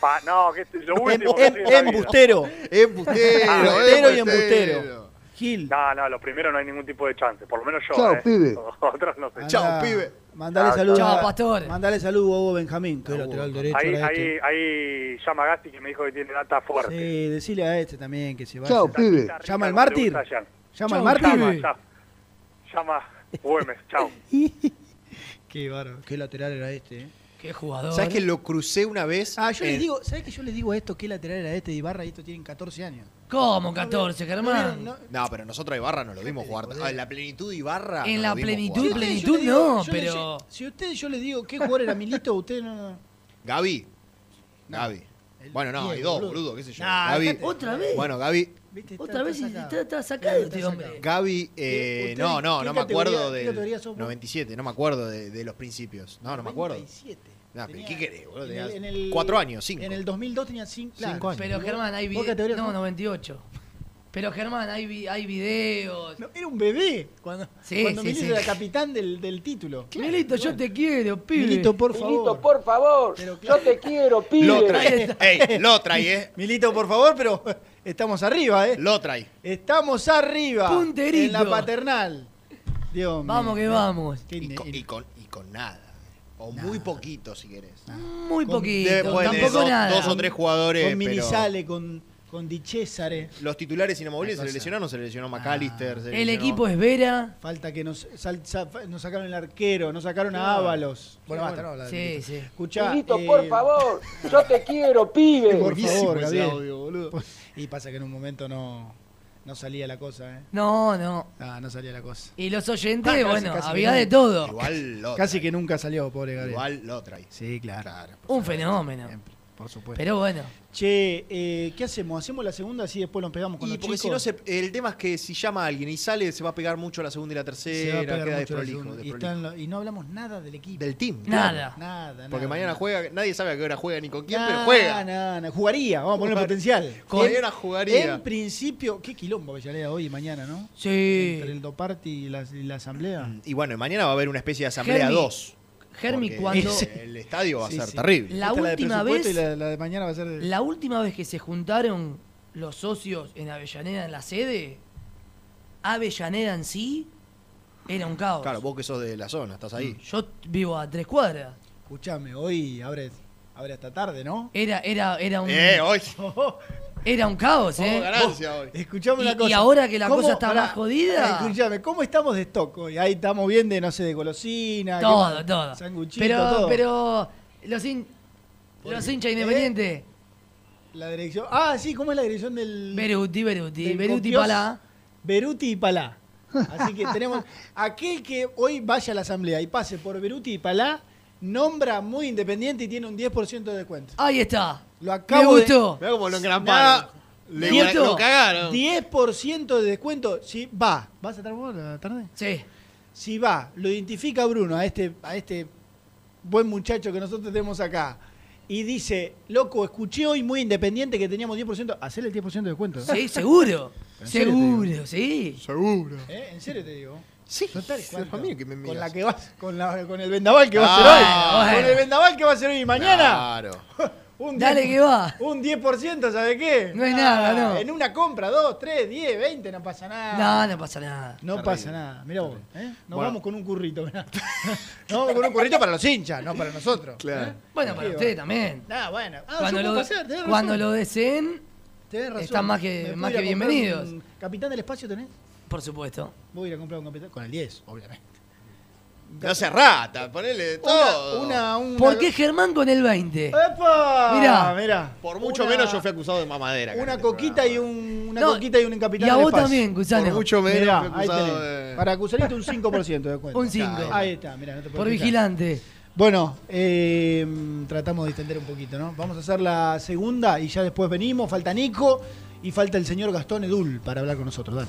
Pa- no, que es lo último que em- en vida. embustero. Embustero, Ah, Embustero y embustero. embustero. Gil. No, no, lo primero no hay ningún tipo de chance, por lo menos yo. Chao, eh. pibe. Otros no sé. Andá, Chao, pibe. Mandale Chao, saludos. chao, a- pastor. Mandale saludos a Hugo Benjamín, que lateral derecho. Ahí, ahí, este. ahí llama Gasti que me dijo que tiene data fuerte. Sí, decile a este también que se vaya. Chao, pibe. ¿Llama al mártir? a. Llama al Chau, Martín. Llama, llama. Llama Güemes, chao. Qué bárbaro, qué lateral era este. eh. Qué jugador. ¿Sabes que lo crucé una vez? Ah, yo en- les digo, ¿sabes que yo les digo esto? ¿Qué lateral era este de Ibarra? Y estos tienen 14 años. ¿Cómo 14, ¿No Germán? No- No, pero nosotros a Ibarra nos lo vimos jugar. Ah, en la plenitud de Ibarra. En la plenitud, ustedes, plenitud digo- no, les- pero- si ustedes yo les digo qué jugador era Milito, usted no... Gaby. No. Gaby. El Bueno, no, hay dos, boludo. qué sé yo. Nah, Gaby. ¿Otra vez? Bueno, Gaby. ¿Viste? Está- Otra vez está y sacado. está, está sacado Está este hombre. sacado. Gaby, eh, ¿Usted no, no, no me acuerdo de categoría sos vos? 97, no me acuerdo de, de los principios. No, no me acuerdo. 97. Nah, Tenía- ¿Qué querés, boludo? en Tenías el- en el- cuatro años, cinco. En el 2002 tenía 5 Cinco años. Pero Germán, hay ¿Vos qué categoría videos. No, sos? 98. Pero Germán, hay, vi- hay videos. No, era un bebé cuando, Sí, cuando sí, Milito sí. era capitán del, del título. Milito, yo te quiero, pibe. Milito, por favor. Milito, por favor, Pero yo te quiero, pibe. Lo trae. Ey, lo trae, eh. Milito, por favor, pero estamos arriba, ¿eh? Lo trae. Estamos arriba. Punterito. En la paternal. Dios mío. Vamos que vamos. Qué Y ne- con, y con, y con nada. O muy poquito, si querés. Muy poquito. Después de tampoco dos, nada. dos o tres jugadores. Con pero Minizale, con, con Di Cesare. Los titulares inamovibles se le lesionaron, se le lesionó McAllister. se El lesionó- equipo es Vera. Falta que nos, sal- sa- nos sacaron el arquero, nos sacaron a Ábalos. Bueno, basta, no, Sí, sí. Escuchá, Milito, eh, por favor, yo te quiero, pibe. Por favor, ese Gabriel. audio, boludo. Y pasa que en un momento no, no salía la cosa, ¿eh? No, no. Ah, no salía la cosa. Y los oyentes, Ah, casi, bueno, casi había de todo. Igual lo Casi que nunca salió, pobre Gabriel. Igual lo trae. Sí, claro. Claro. Un fenómeno. Siempre. Por supuesto. Pero bueno. Che, eh, ¿qué hacemos? ¿Hacemos la segunda así después nos pegamos con Y los porque si no, se- el tema es que si llama a alguien y sale, se va a pegar mucho la segunda y la Se va a tercera, pegar queda mucho la desprolijo. segunda. Y, desprolijo. están lo- y no hablamos nada del equipo. Del team. Nada. Nada, Porque nada, mañana nada. juega, nadie sabe a qué hora juega ni con quién, pero juega. nah, nah. Jugaría, vamos a poner potencial. Mañana jugaría. En principio, qué quilombo Avellaneda hoy y mañana, ¿no? Sí. Entre el Doparty y la, y la asamblea. Y bueno, mañana va a haber una especie de asamblea Germi, 2. Germi, cuando. El estadio va a Sí, ser sí. terrible. La Esta última vez- Y la, la de mañana va a ser de... La última vez que se juntaron los socios en Avellaneda en la sede, Avellaneda en sí era un caos. Claro, vos que sos de la zona, estás ahí. Yo vivo a tres cuadras. Escuchame, hoy abre, abre hasta tarde, ¿no? Era, era, era un. Eh, hoy. Era un caos, Vamos, ¿eh? ganancia hoy. Escuchame Y- una cosa. y ahora que la ¿Cómo- cosa está más jodida. Escuchame, ¿cómo estamos de stock hoy? Ahí estamos bien de, no sé, de golosina. ¿qué Todo, todo. Sanguchito, Pero, todo. pero los, hin- los hinchas independientes. La dirección. Ah, sí, ¿cómo es la dirección del. Beruti, Beruti, del Beruti? Palá. Beruti y Palá. Así que tenemos. Aquel que hoy vaya a la asamblea y pase por Beruti y Palá, nombra muy independiente y tiene un 10% de descuento. Ahí está. Lo acabo Me de- gustó. Mirá cómo lo engramparon. Le- Diez- lo cagaron. 10% de descuento si va. ¿Vas a estar vos la tarde? Sí. Si va, lo identifica Bruno a este, a este buen muchacho que nosotros tenemos acá y dice, loco, escuché hoy muy independiente que teníamos 10%, hacele el 10% de descuento. Sí, seguro. Seguro, sí. Seguro. ¿Eh? ¿En serio te digo? Sí, Total, ¿cuánto? familia que me con miras. la que vas, con, la, con el vendaval que va a Ah, ser hoy. bueno. Con el vendaval que va a ser hoy y mañana. Claro. Un Dale 10 que va. Un 10%, ¿sabe qué? No es nada, no. En una compra, 2, 3, 10, 20, no pasa nada. No, no pasa nada. No pasa nada. Mirá vos, ¿eh? Nos Bueno. vamos con un currito, mirá. Nos vamos con un currito para los hinchas, no para nosotros. Claro. ¿eh? Bueno, para ustedes también. Ah, bueno. Ah, Cuando, lo, pasar, tenés cuando lo deseen, Tenés razón. están más ¿Me que, más que bienvenidos. un ¿Capitán del espacio tenés? Por supuesto. Voy a ir a comprar un capitán. Con el 10, obviamente. No se rata, ponele todo. Una, una, ¿Por qué Germán con el 20? ¡Epa! Mirá. mirá. Por mucho Una- menos yo fui acusado de mamadera. Una este coquita y un, una No, coquita y un capitán y a vos también, Cusano. Por mucho menos Mirá, fui ahí acusado de... Para Cusanito un 5% de descuento. Un 5. Ahí está, mirá, no te puedo Por vigilante. Bueno, eh, tratamos de extender un poquito, ¿no? Vamos a hacer la segunda y ya después venimos. Falta Nico y falta el señor Gastón Edul para hablar con nosotros. Dale.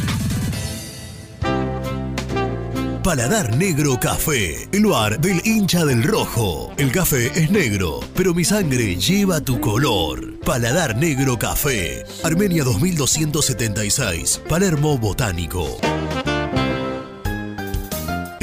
Paladar Negro Café, el lugar del hincha del rojo. El café es negro, pero mi sangre lleva tu color. Paladar Negro Café, Armenia 2276, Palermo Botánico.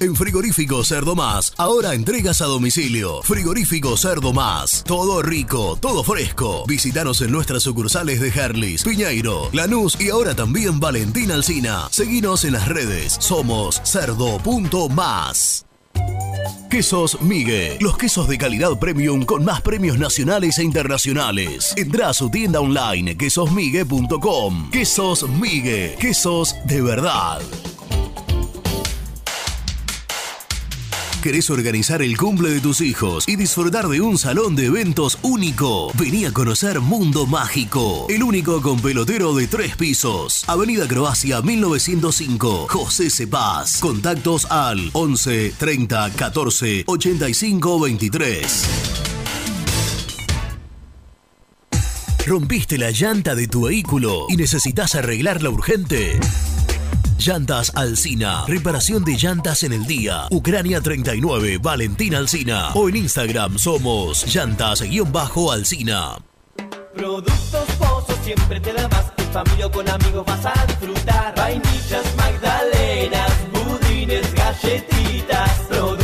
En Frigorífico Cerdo Más, ahora entregas a domicilio. Frigorífico Cerdo Más, todo rico, todo fresco. Visítanos en nuestras sucursales de Herlis, Piñeiro, Lanús y ahora también Valentín Alsina. Seguinos en las redes, somos cerdo.más. Quesos Migue, los quesos de calidad premium con más premios nacionales e internacionales. Entra a su tienda online quesosmigue.com. Quesos Migue, quesos de verdad. ¿Querés organizar el cumple de tus hijos y disfrutar de un salón de eventos único? Vení a conocer Mundo Mágico, el único con pelotero de tres pisos. Avenida Croacia 1905, José Cepaz. Contactos al 11 30 14 85 23. ¿Rompiste la llanta de tu vehículo y necesitas arreglarla urgente? Llantas Alcina. Reparación de llantas en el día. Ucrania 39, Valentín Alcina. O en Instagram somos llantas-alcina. Productos Pozos siempre te da más. En familia o con amigos vas a disfrutar. Vainillas, magdalenas, budines, galletitas. Productos.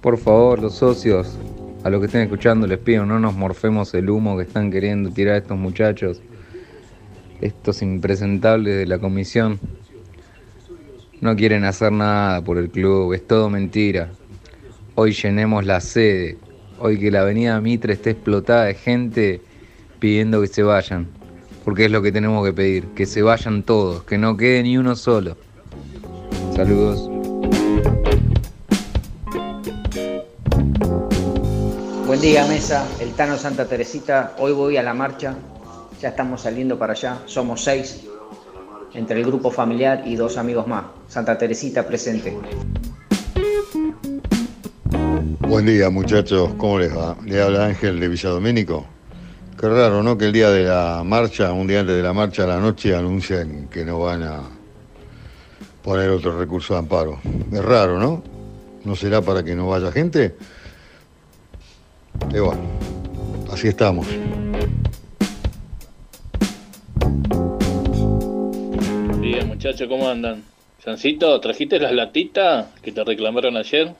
Por favor, los socios, a los que estén escuchando les pido no nos morfemos el humo que están queriendo tirar estos muchachos, estos impresentables de la comisión. No quieren hacer nada por el club, es todo mentira. Hoy llenemos la sede, hoy que la avenida Mitre esté explotada de gente pidiendo que se vayan, porque es lo que tenemos que pedir, que se vayan todos, que no quede ni uno solo. Saludos. Buen día, mesa. El Tano Santa Teresita. Hoy voy a la marcha. Ya estamos saliendo para allá. Somos seis. Entre el grupo familiar y dos amigos más. Santa Teresita presente. Buen día muchachos, ¿cómo les va? Le habla Ángel de Villadomínico. Qué raro, ¿no? Que el día de la marcha, un día antes de la marcha a la noche, anuncian que no van a poner otro recurso de amparo. Es raro, ¿no? ¿No será para que no vaya gente? Y bueno, así estamos. Buen día, muchachos, ¿cómo andan? Sancito, ¿trajiste las latitas que te reclamaron ayer?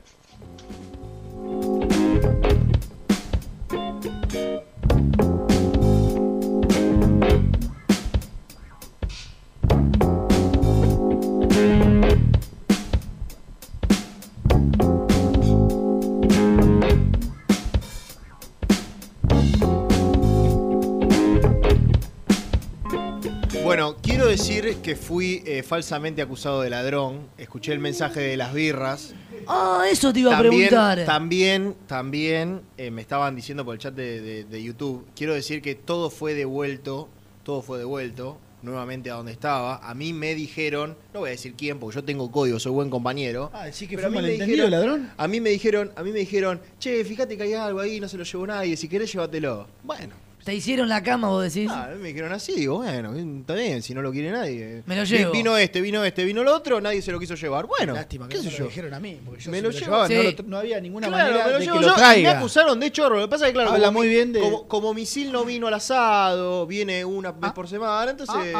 Que fui eh, falsamente acusado de ladrón. Escuché el mensaje de las birras. Ah, eso te iba a También- preguntar. También, también eh, me estaban diciendo por el chat de, de- de YouTube. Quiero decir que todo fue devuelto, todo fue devuelto nuevamente a donde estaba. A mí me dijeron, no voy a decir quién, porque yo tengo código, soy buen compañero. Ah, sí que fue a mí me malentendido, dijeron- ladrón. A mí me dijeron, a mí me dijeron, che, fíjate que hay algo ahí, no se lo llevó nadie, si querés llévatelo. Bueno. Te hicieron la cama, vos decís. Ah, me dijeron así, digo, bueno, está bien, si no lo quiere nadie. Me lo llevo. Vino este, vino este, vino el otro, nadie se lo quiso llevar. Bueno, Lástima que qué no sé se yo. lo dijeron a mí, porque yo me lo me lo no Sí. lo- no había ninguna Claro, manera me lo de llevo que yo lo y traiga. Me acusaron de chorro. Lo que pasa es que, claro, Habla como, muy bien de- como, como misil no vino al asado, viene una vez por semana, entonces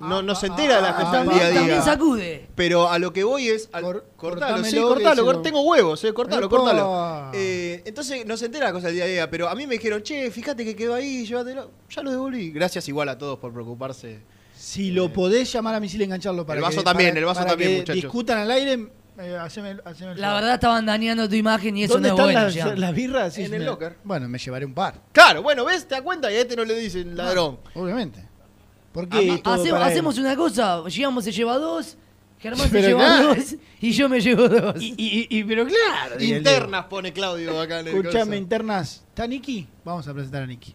no, no se entera de las cosas del día a día. También sacude. Pero a lo que voy es. Al, cortalo, cortámelo, sí, cortalo, tengo huevos, eh, cortalo, cortalo. Eh, entonces no se entera de las cosas del día a día. Pero a mí me dijeron, che, fíjate que quedó ahí, llévatelo. Ya lo devolví. Gracias igual a todos por preocuparse. Si lo podés llamar a misil y engancharlo para El vaso que, también, para- el vaso para también, que muchachos. discutan al aire, eh, haceme, haceme el La favor. verdad estaban dañando tu imagen y eso no ¿Dónde es bueno. las, ya. las birras? Sí, En el me- locker. Bueno, me llevaré un par. Claro, bueno, ¿ves? ¿Te das cuenta? Y a este no le dicen ladrón. Obviamente. ¿Por Ah, qué todo hacemos, para él? hacemos una cosa, llegamos se lleva dos, Germán se lleva claro. dos y yo me llevo dos. Y, y- y- pero claro. Internas pone Claudio acá en el Escuchame, internas. ¿Está Niki? Vamos a presentar a Niki.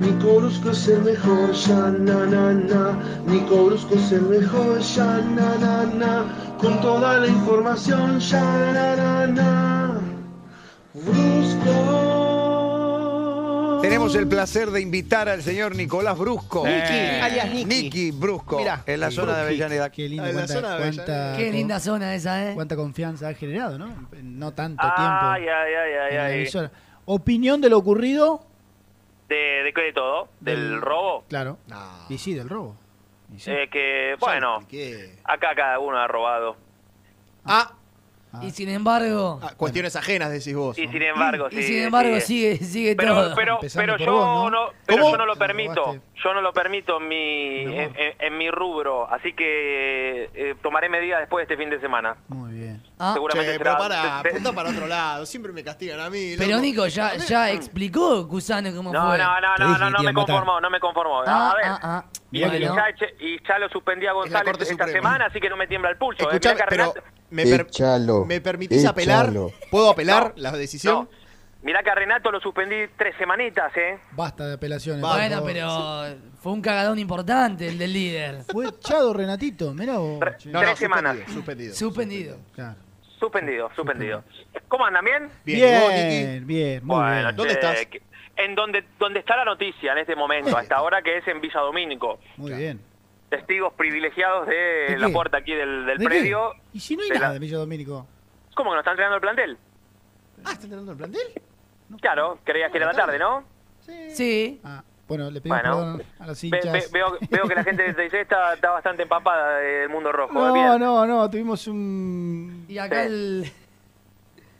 Nico Brusco es el mejor, ya na na na. Nico Brusco es el mejor, ya na na na. Con toda la información, ya na na na. Brusco. Tenemos el placer de invitar al señor Nicolás Brusco. Niki, alias Niki. Niki Brusco. Mirá, en la zona de. Avellaneda. Qué lindo, Ah, en la cuánta, zona de cuánta- Qué linda zona esa, ¿eh? cuánta confianza ha generado, ¿no? En No tanto Ay, tiempo. ay, ay, ay, en la ay. emisora. Opinión de lo ocurrido. ¿De, de qué de todo? ¿Del robo? Claro. Y sí, del robo. Eh, que, bueno, acá cada uno ha robado. Ah, Y sin embargo. Ah, cuestiones ajenas, decís vos. Y sin embargo, Y sí. sin embargo sigue. sigue, sigue Pero, todo. pero, pero yo vos, ¿no? no, pero yo no lo permito, yo no lo permito en mi, en, en- en mi rubro, así que eh, tomaré medidas después de este fin de semana. Muy bien. Ah, Seguramente Che, pero para, se- apunta para otro lado. Siempre me castigan a mí. pero loco. Nico, ya, ya explicó Cusano cómo No, fue. no, no, no, no, no me conformo, no me conformo. Ah, a ver, ah, ah. Mirá que y, no. ya, eché- y ya lo suspendí a González esta semana, así que no me tiembla el pulso. eh. Escuchame, que pero me, per- Échalo, ¿me permitís apelar? ¿Puedo apelar No, la decisión? no. Mirá que a Renato lo suspendí tres semanitas, ¿eh? Basta de apelaciones. Bueno, pero fue un cagadón importante el del líder. Fue echado Renatito, mirá vos. No, tres no, semanas. suspendido. Suspendido. Suspendido. Claro. Suspendido, suspendido. ¿Cómo andan? ¿Bien? Bien. Bien, bien, muy Bueno, bien. ¿Dónde estás? En donde, donde está la noticia en este momento, hasta ahora que es en Villa Domínico. Muy bien. Testigos privilegiados de, ¿De la puerta aquí del, del ¿De qué? predio. ¿Y si no hay de nada la- de Villa Domínico? ¿Cómo que no están entrenando el plantel? Ah, ¿está entrenando el plantel? Claro, creías que era la tarde, ¿no? Sí. Ah, bueno, le pedimos Bueno, perdón a las hinchas. ve- veo, veo que la gente de TIC está, está bastante empapada del mundo rojo. No, no, no, tuvimos un Y acá el.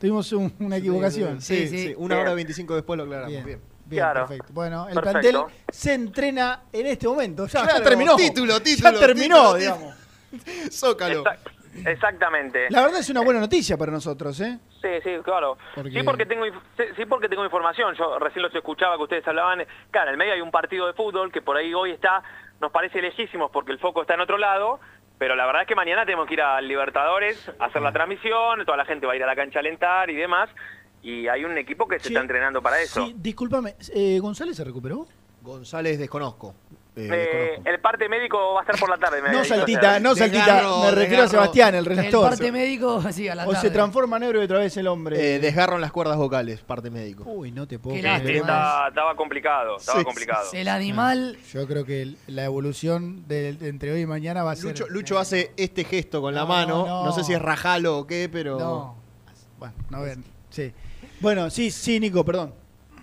tuvimos un- una equivocación. Sí, Sí, sí. sí. Una Bien. hora 25 después lo aclaramos. Bien, Bien. Bien, Claro. perfecto. Bueno, el Perfecto. plantel se entrena en este momento. Ya, terminó. título, título, Ya terminó, título, digamos. Zócalo. Exact- exactamente. La verdad es una buena noticia para nosotros, ¿eh? Sí, sí, claro. Porque- Sí, porque tengo sí, sí, porque tengo información. Yo recién los escuchaba que ustedes hablaban. Claro, en el medio hay un partido de fútbol que por ahí hoy está, nos parece lejísimos porque el foco está en otro lado, pero la verdad es que mañana tenemos que ir al Libertadores, a hacer la transmisión, toda la gente va a ir a la cancha a alentar y demás, y hay un equipo que se está entrenando para eso. Sí, discúlpame, eh, ¿González se recuperó? González desconozco. Eh, Eh, el parte médico va a estar por la tarde. me No saltita, no saltita, Desgarro, me refiero a. Sebastián, el El redactor. parte médico, sí, a la O tarde. se transforma negro y otra vez el hombre. Eh, desgarro en las cuerdas vocales, parte médico. Uy, no te puedo estaba, estaba complicado, estaba Sí, complicado. El animal. Yo creo que el- la evolución de, de entre hoy y mañana va a ser. Lucho, hace este gesto con la No, mano. No, no. sé si es rajalo o qué, pero. No. Bueno, no ver. Sí. Bueno, sí, sí, Nico, perdón.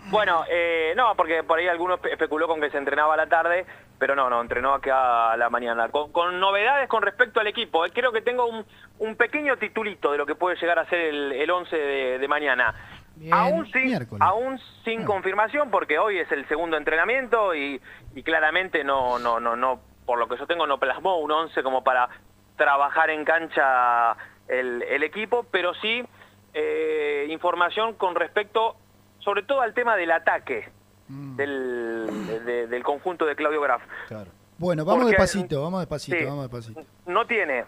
Bueno, eh, no, porque por ahí algunos espe- especuló con que se entrenaba a la tarde, pero no, no, entrenó acá a la mañana. Con, con novedades con respecto al equipo. eh, Creo que tengo un, un pequeño titulito de lo que puede llegar a ser el, el 11 de, de mañana. Bien. Aún sin, Miércoles. aún sin confirmación, porque hoy es el segundo entrenamiento y, y claramente no, no, no, no, por lo que yo tengo, no plasmó un 11 como para trabajar en cancha el, el equipo, pero sí eh, información con respecto, sobre todo al tema del ataque del, de- del conjunto de Claudio Graf. Claro. Bueno, vamos Porque- despacito, vamos despacito, Sí. vamos despacito. No tiene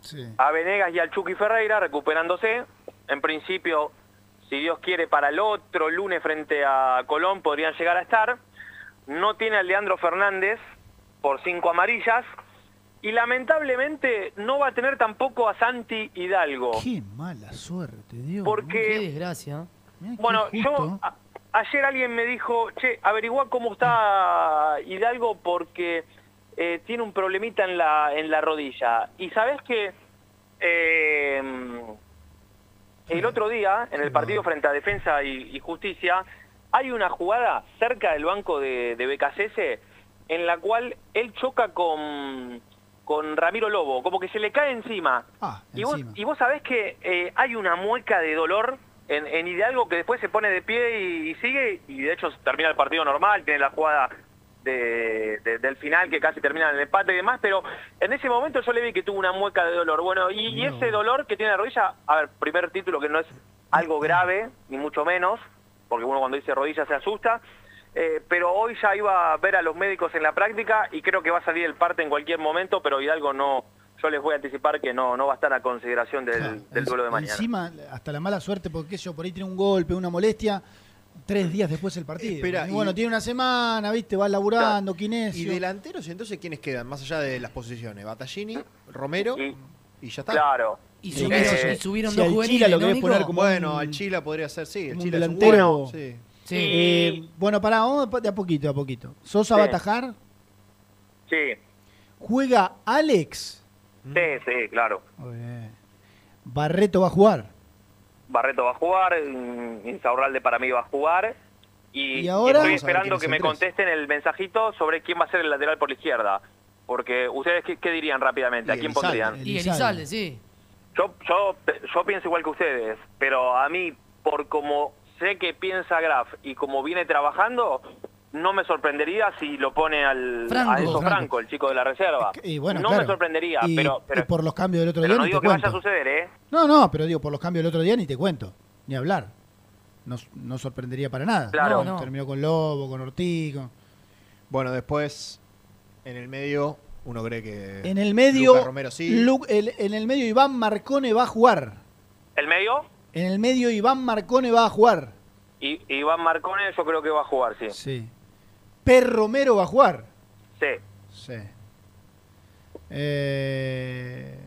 Sí. a Venegas y al Chucky Ferreira recuperándose. En principio, si Dios quiere, para el otro lunes frente a Colón podrían llegar a estar. No tiene a Leandro Fernández por cinco amarillas. Y lamentablemente no va a tener tampoco a Santi Hidalgo. Qué mala suerte, Dios. Porque- Qué desgracia. Mirá Bueno, yo a- ayer alguien me dijo, che, averigua cómo está Hidalgo porque eh, tiene un problemita en la en la rodilla. Y sabes que eh, el otro día en el partido frente a Defensa y, y Justicia hay una jugada cerca del banco de, de BKCS en la cual él choca con con Ramiro Lobo, como que se le cae encima. Ah, Y vos, y vos sabés que eh, hay una mueca de dolor en, en Hidalgo que después se pone de pie y, y sigue, y de hecho termina el partido normal, tiene la jugada de, de- del final que casi termina en el empate y demás, pero en ese momento yo le vi que tuvo una mueca de dolor. Bueno, y, y ese dolor que tiene la rodilla, a ver, primer título que no es algo grave, ni mucho menos, porque uno cuando dice rodilla se asusta, eh, pero hoy ya iba a ver a los médicos en la práctica y creo que va a salir el parte en cualquier momento, pero Hidalgo no, yo les voy a anticipar que no, no va a estar a consideración del, Claro, duelo de mañana. Encima, hasta la mala suerte, porque qué sé yo, por ahí tiene un golpe, una molestia, tres días después del partido. Espera, y y- bueno, tiene una semana, ¿viste? Va laburando, ¿Y kinesio. delanteros entonces quiénes quedan? Más allá de las posiciones. Batallini, Romero y, ya está. Claro. Y subieron, eh, y subieron si dos al juveniles, Chila lo poner como Bueno, al Chila podría ser, sí. El Chila es un delantero. bueno, sí. Sí. Eh, bueno, pará, vamos de a poquito, a poquito. Sosa Sí. va a atajar. Sí, Juega Alex. sí, sí, claro. Muy bien. Barreto va a jugar. Barreto va a jugar, Insaurralde para mí va a jugar. Y, ¿Y y ahora? estoy esperando que me contesten el mensajito sobre quién va a ser el lateral por la izquierda. Porque ustedes, ¿qué, qué dirían rápidamente? ¿A Y quién Elizalde. pondrían? Y Elizalde, sí. Yo, yo, yo pienso igual que ustedes, pero a mí, por como sé que piensa Graf y como viene trabajando, no me sorprendería si lo pone al Franco. a Enzo Franco. Franco, el chico de la reserva. Y bueno, no claro. me sorprendería, Y- pero, y pero, por los cambios del otro pero día no digo te que vaya a suceder, ¿eh? No, no, pero digo, por los cambios del otro día ni te cuento. Ni hablar. No, no sorprendería para nada. Claro. No, Terminó con Lobo, con Ortiz. con- Bueno, después, en el medio, uno cree que. En el medio, Lucas Romero sí. Lu- el- en el medio Iván Marcone va a jugar. ¿El medio? En el medio Iván Marcone va a jugar. Y Iván Marcone yo creo que va a jugar, sí. Sí. Per Romero va a jugar. Sí. Sí. Eh,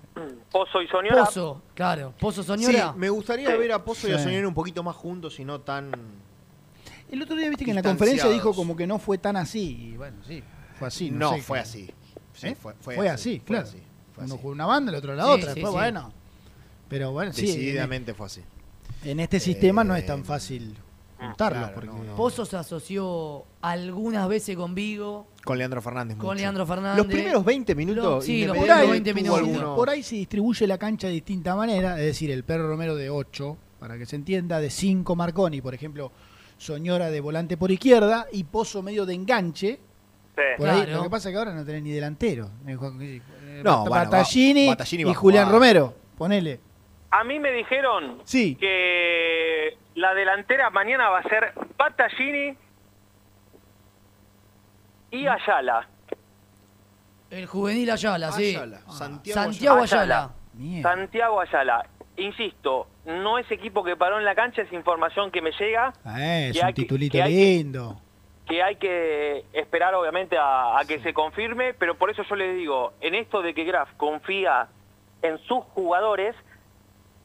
Pozo y Soñora. Pozo, claro. Pozo Soñora. Sí, me gustaría Sí. ver a Pozo y a. Soñora un poquito más juntos y no tan. El otro día viste que en la conferencia dijo como que no fue tan así. Y bueno, sí, fue así. No, No, sé fue así. Sí, ¿Eh? fue- fue, fue así, así, fue claro. así, Uno jugó una banda, el otro la Sí, otra. sí, Después, sí. bueno. Pero bueno, sí. Decididamente fue así. En, este sistema no es tan fácil juntarlos. claro, porque no, no. Pozo se asoció algunas veces con Vigo, Con Leandro Fernández. con mucho. Leandro Fernández. Los primeros 20 minutos. Lo- sí, los primeros ahí, 20 tuvo minutos. algunos- por ahí se distribuye la cancha de distinta manera. Es decir, el perro Romero de 8, para que se entienda, de 5 Marconi, por ejemplo, Soñora de volante por izquierda y Pozo medio de enganche. Sí. Por ahí, Claro. lo que pasa es que ahora no tenés ni delantero. Eh, No, bueno, va- Battaglini y Julián. Romero. Ponele. A mí me dijeron Sí. que la delantera mañana va a ser Battaglini y Ayala. El juvenil Ayala, sí. Ayala, Santiago Santiago Ayala. Santiago Ayala. Insisto, no es equipo que paró en la cancha, es información que me llega, Eh, es Que un hay que- titulito que hay que- lindo. que hay que esperar obviamente a, a que se confirme, pero por eso yo les digo, en esto de que Graf confía en sus jugadores,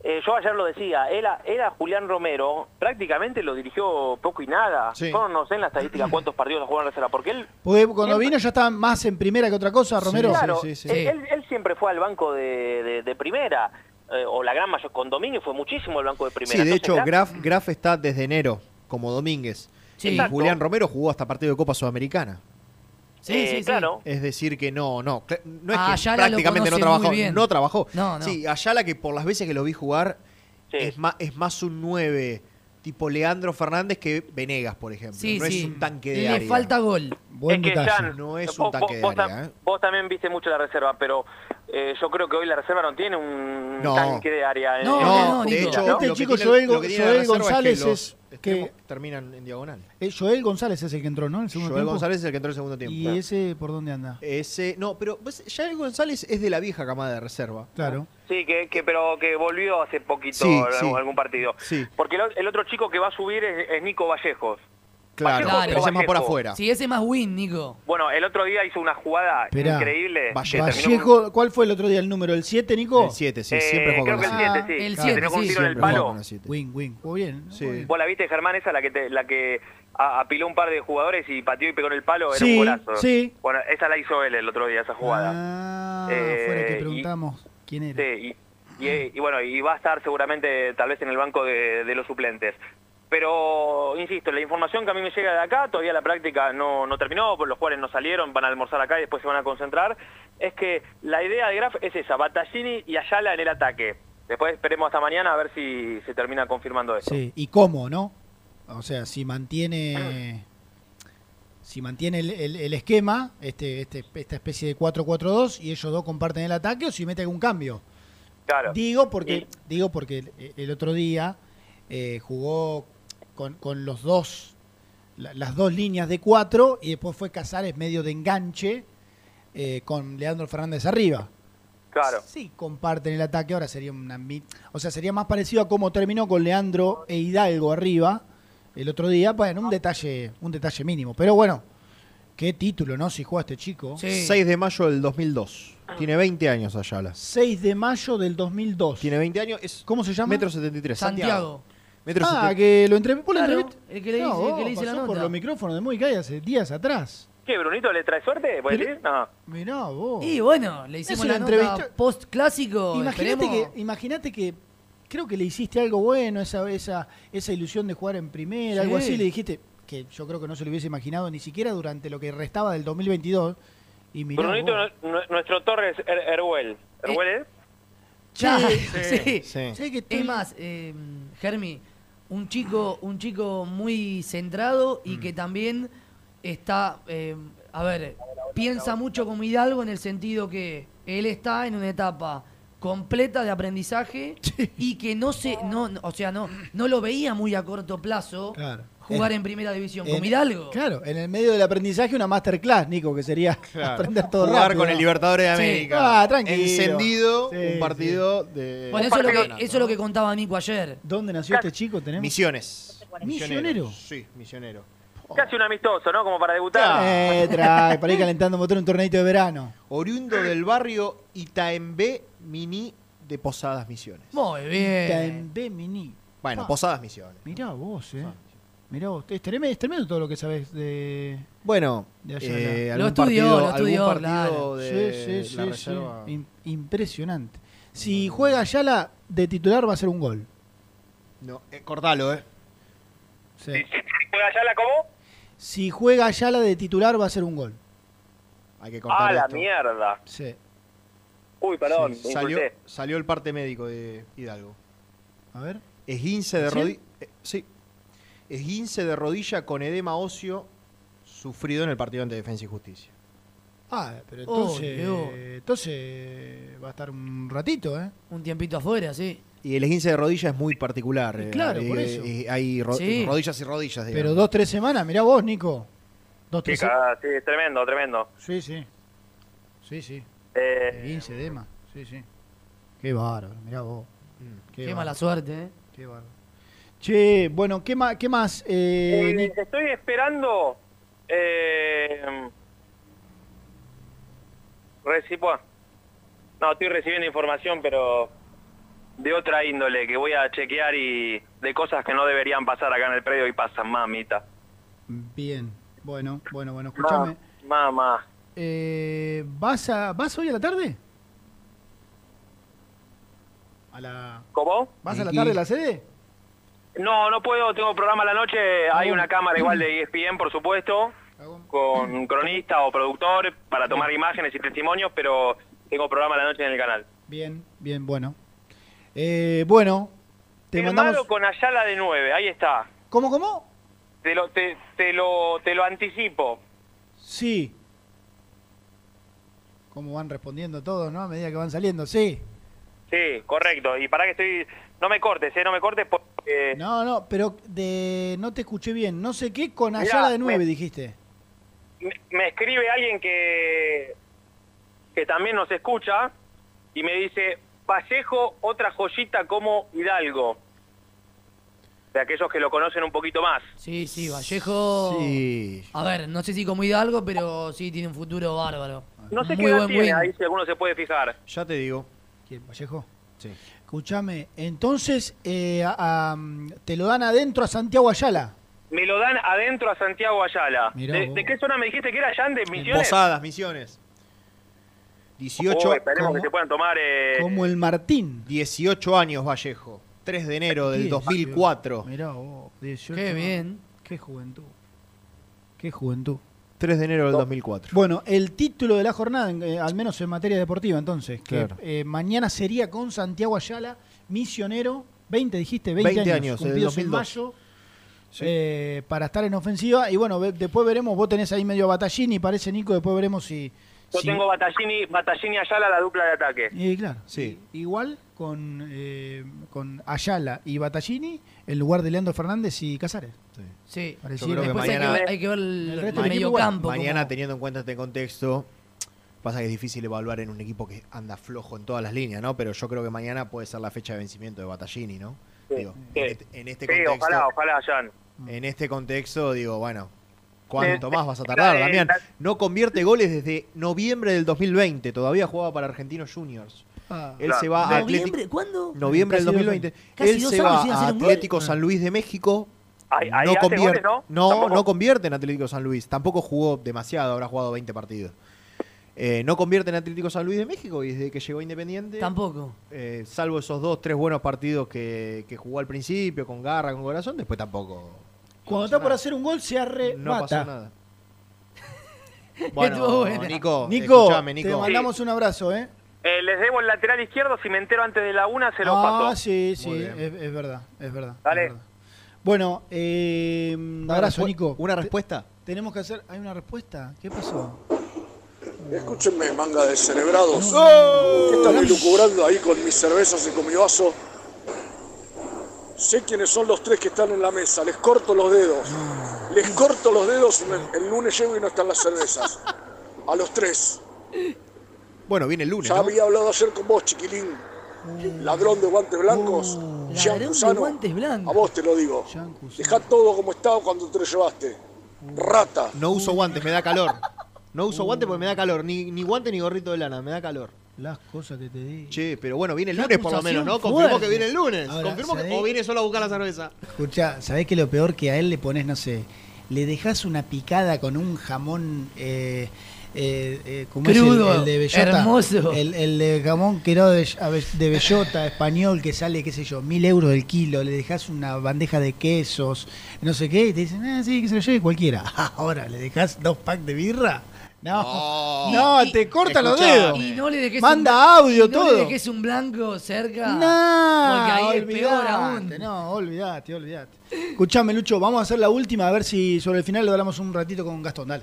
eh, yo ayer lo decía, era, era Julián Romero, prácticamente lo dirigió poco y nada. Sí. Yo no sé en la estadística cuántos partidos jugó en reserva, porque él Porque cuando Siempre- vino ya estaba más en primera que otra cosa, Romero. Claro, sí, sí. Él, él- siempre fue al banco de, de- de primera, eh, o la gran mayor, con Domínguez fue muchísimo el banco de primera. Sí, de Entonces, hecho, Graf- Graf, está desde enero, como Domínguez. Sí. Y. Julián Romero jugó hasta partido de Copa Sudamericana. Sí, eh, sí, sí. claro. Es decir, que no, no. No es A que Ayala prácticamente no trabajó. No trabajó. No, no. Sí, Ayala que por las veces que lo vi jugar Sí. es, más, es más un 9 tipo Leandro Fernández que Venegas, por ejemplo. Sí, no sí. es un tanque de Le área. falta gol. Buen es que detalle. Jan, No es vos- un tanque vos- de área, ¿eh? vos también viste mucho la reserva, pero eh, yo creo que hoy la reserva no tiene un No. tanque de área. en- No, en- no, No, de hecho, Este lo que chico Joel González que los es que- terminan en diagonal. Eh, Joel González es el que entró, ¿no? En el segundo Joel tiempo. González es el que entró en el segundo tiempo. ¿Y ese por dónde anda? Ese, no, pero pues, Joel González es de la vieja camada de reserva. Claro. Sí, que, que pero que volvió hace poquito Sí, en sí. algún, algún partido. Sí, Porque el, el otro chico que va a subir es, es Nico Vallejos. claro, Vallejo, pero ese es más por afuera. Sí, ese más win, Nico. Bueno, el otro día hizo una jugada Esperá. increíble. Vallejo. ¿cuál fue el otro día el número? ¿El 7, Nico? El 7, sí, Eh, siempre juega creo con que el el 7. 7, sí. el que siete, terminó con un sí. el palo. 7. Win, win. Jugó bien. Sí. Jugó bien. Vos la viste, Germán, esa, la que, te- la que a- apiló un par de jugadores y pateó y pegó en el palo, era Sí, un golazo. sí. Bueno, esa la hizo él el otro día, esa jugada. Ah, Eh, fuera que y- preguntamos quién era. Sí, y, y- y bueno, y va a estar seguramente tal vez en el banco de, de los suplentes. Pero, insisto, la información que a mí me llega de acá, todavía la práctica no, no terminó, pues los jugadores no salieron, van a almorzar acá y después se van a concentrar, es que la idea de Graf es esa, Battaglini y Ayala en el ataque. Después esperemos hasta mañana a ver si se termina confirmando eso. Sí, y cómo, ¿no? O sea, si mantiene si mantiene el, el- el esquema, este, este, esta especie de 4-4-2 y ellos dos comparten el ataque o si mete algún cambio. Claro. Digo porque digo porque el, el otro día eh, jugó con, con los dos la- las dos líneas de cuatro y después fue Casares medio de enganche eh, con Leandro Fernández arriba. Claro. Sí, comparten el ataque, ahora sería una o sea, sería más parecido a cómo terminó con Leandro e Hidalgo arriba el otro día, bueno, un detalle, un detalle mínimo, pero bueno, qué título, ¿no? Si juega este chico. 6 de mayo del 2002. Tiene 20 años Ayala. 6 de mayo del 2002. Tiene 20 años. Es ¿Cómo se llama? Metro 73. Santiago. Metro ah, 70. que lo entrevisté. ¿Vos lo Claro, el que le No, dice- el que le dice la pasó por nota. los micrófonos de Muy Calle hace días atrás. ¿Qué, Brunito le trae suerte? ¿Puedes Pero- decir? No. Mirá vos. Y bueno, le hicimos la entrevista- post clásico. Imagínate que, imagínate que creo que le hiciste algo bueno, esa, esa, esa ilusión de jugar en primera, algo Sí. así, le dijiste que yo creo que no se lo hubiese imaginado ni siquiera durante lo que restaba del 2022. Y mirá Brunito, nuestro Torres Er- Erhuel. ¿Erhuel es? Claro, Sí, sí. sí. Sí, que estoy- Es más, eh, Germi, un chico, un chico muy centrado y que también está, eh, a ver, piensa mucho como Hidalgo en el sentido que él está en una etapa completa de aprendizaje y que no se, no, no, o sea, no, no lo veía muy a corto plazo Claro. jugar En- en, primera división en- como Hidalgo. Claro, en el medio del aprendizaje una masterclass, Nico, que sería aprender todo Jugar rápido. con el Libertadores de Sí. América. Ah, tranquilo. Encendido, Sí, un sí. partido de. Bueno, eso es, lo que, eso es lo que contaba Nico ayer. ¿Dónde nació este chico? Tenemos Misiones. Misionero. Sí, misionero. Casi un amistoso, ¿no? Como para debutar. Eh, trae, para ir calentando motor en un torneito de verano. Oriundo del barrio Itaembé Mini de Posadas Misiones. Muy bien. Taembe Mini. Bueno, Pa. Posadas Misiones. Mirá vos, eh. Mirá vos. Es tremendo, es tremendo todo lo que sabés de. Bueno, de Ayala. eh, Lo algún estudió, partido, lo estudió, algún partido claro. de sí, sí, la sí, sí. reserva. Im- impresionante. Si juega Ayala de titular va a ser un gol. No, eh, cortalo, ¿eh? Sí. ¿Juega Ayala cómo? Si juega Ayala de titular va a ser un gol. Hay que cortar Ah, la esto. mierda. Sí. Uy, perdón, Sí, salió, salió el parte médico de Hidalgo. A ver. Esguince de ¿Sí? rodilla. sí. Esguince de rodilla con edema óseo sufrido en el partido ante Defensa y Justicia. Ah, pero Oh, entonces, entonces va a estar un ratito, ¿eh? Un tiempito afuera, sí. Y el esguince de rodilla es muy particular. eh, claro, eh, por eso. eh, hay ro- Sí. rodillas y rodillas. Pero digamos. dos, tres semanas, mirá vos, Nico. Dos, tres cagada, sí, tremendo, tremendo. Sí, sí. Sí, sí. Eh, 15 Dema. Sí, sí. Qué bárbaro, mirá vos. Qué, bárbaro. mala suerte, ¿eh? Qué bárbaro. Che, bueno, ¿qué más? Qué más eh, eh, estoy esperando. Eh, reci- buah. no, estoy recibiendo información, pero de otra índole que voy a chequear y de cosas que no deberían pasar acá en el predio y pasan, mamita. Bien. Bueno, bueno, bueno, escúchame. Mamá. Eh, ¿vas, a, ¿Vas hoy a la tarde? ¿A la... ¿Cómo? ¿Vas a la tarde a la sede? No, no puedo, tengo programa a la noche, hay una cámara igual de E ESPN, por supuesto, con un cronista o productor para tomar imágenes y testimonios, pero tengo programa a la noche en el canal. Bien, bien, bueno. Eh, bueno, te Firmado mandamos... con Ayala de 9, ahí está. ¿Cómo, cómo? Te lo, te, te lo, te lo anticipo. Sí. ¿Cómo van respondiendo todos, no? A medida que van saliendo, sí. Sí, correcto. Y para que estoy... No me cortes, ¿eh? No me cortes porque... No, no, pero de no te escuché bien. No sé qué con Mirá, Ayala de 9 me- dijiste. me, me escribe alguien que, que también nos escucha y me dice, Vallejo, otra joyita como Hidalgo. De aquellos que lo conocen un poquito más. Sí, sí, Vallejo. Sí. A ver, no sé si como Hidalgo, pero sí tiene un futuro bárbaro. No sé Muy qué edad buen tiene, win. ahí si alguno se puede fijar. Ya te digo. ¿Quién, Vallejo? Sí. Escúchame, entonces eh, a- a- te lo dan adentro a Santiago Ayala. Me lo dan adentro a Santiago Ayala. Mirá ¿De, vos. de qué zona me dijiste que era, Jan? ¿De Misiones? Posadas, Misiones. 18, Uy, esperemos ¿Cómo? que se puedan tomar... eh, Como el Martín. 18 años Vallejo. 3 de enero del 18. 2004. Mirá vos, 18. Qué bien. Qué juventud. Qué juventud. 3 de enero del 2004. Bueno, el título de la jornada, eh, al menos en materia deportiva, entonces, que Claro. eh, mañana sería con Santiago Ayala, misionero, 20 dijiste, 20, 20 años, años, cumplidos en 2002. mayo, eh, para estar en ofensiva. Y bueno, ve- después veremos, vos tenés ahí medio Batallini, parece Nico, después veremos si... Yo si- tengo Batallini, Batallini Ayala, la dupla de ataque. Y claro, Sí. igual con, eh, con Ayala y Batallini en lugar de Leandro Fernández y Casares. Sí. Creo que Después hay, que mañana- ver, hay que ver el, El resto el del equipo medio campo. Mañana, como- teniendo en cuenta este contexto, pasa que es difícil evaluar en un equipo que anda flojo en todas las líneas, ¿no? Pero yo creo que mañana puede ser la fecha de vencimiento de Battaglini, ¿no? Sí, Digo, sí. en este, en este Sí, contexto, ojalá, ojalá, Jan. en este contexto, digo, bueno, ¿cuánto más vas a tardar, Damián? No convierte goles desde noviembre del 2020, todavía jugaba para Argentinos Juniors. Él Claro. se va a ¿Noviembre? Atlético ¿Cuándo? noviembre del Casi dos 2020. Casi Él se va a. Atlético. San Luis de México. Ahí, ahí no convierte, goles, ¿no? no, convierte en Atlético San Luis. Tampoco jugó demasiado, habrá jugado 20 partidos. Eh, no convierte en Atlético San Luis de México y desde que llegó Independiente, Tampoco. eh, salvo esos dos, tres buenos partidos que, que jugó al principio, con garra, con corazón, después tampoco. Cuando está por hacer un gol se arrebata. No pasó nada. Estuvo Bueno. Nico, Nico, escuchame, te Nico. mandamos un abrazo, ¿eh? Eh, les debo el lateral izquierdo, si me entero antes de la una se lo ah, paso. sí, sí, es, es verdad, es verdad. Dale. es verdad. Bueno, eh, un abrazo, Nico. ¿Una respuesta? Tenemos que hacer. ¿Hay una respuesta? ¿Qué pasó? Escúchenme, manga de cerebrados. No. ¿Qué están elucubrando ahí con mis cervezas y con mi vaso? Sé quiénes son los tres que están en la mesa. Les corto los dedos. Les corto los dedos y me- el lunes llego y no están las cervezas. A los tres. Bueno, viene el lunes, Ya ¿no? había hablado ayer con vos, chiquilín. Ladrón de guantes blancos. Ladrón de guantes blancos. A vos te lo digo. Dejá todo como estaba cuando te lo llevaste. Rata. No uso guantes, me da calor. No uso guantes porque me da calor. Ni, ni guante ni gorrito de lana, me da calor. Las cosas que te di. Che, pero bueno, viene el lunes por lo menos, ¿no? Confirmó fuerte. que viene el lunes. Ahora, Confirmó que. O viene solo a buscar la cerveza. Escucha, ¿sabés que lo peor que a él le pones, no sé, le dejas una picada con un jamón eh, eh, eh, ¿cómo es el- Crudo, el, de bellota? hermoso. El, el de jamón que era de, de bellota español que sale, qué sé yo, mil euros el kilo, le dejas una bandeja de quesos, no sé qué, y te dicen, ah, sí, que se lo lleve cualquiera. Ahora, ¿le dejas dos packs de birra? No, no, te corta los dedos. Y no le dejes Manda un, audio, y no todo. le dejes un blanco cerca. No, porque ahí es peor olvidate, aún. No, olvídate, olvídate. Escuchame, Lucho, vamos a hacer la última, a ver si sobre el final le hablamos un ratito con Gastón, dale.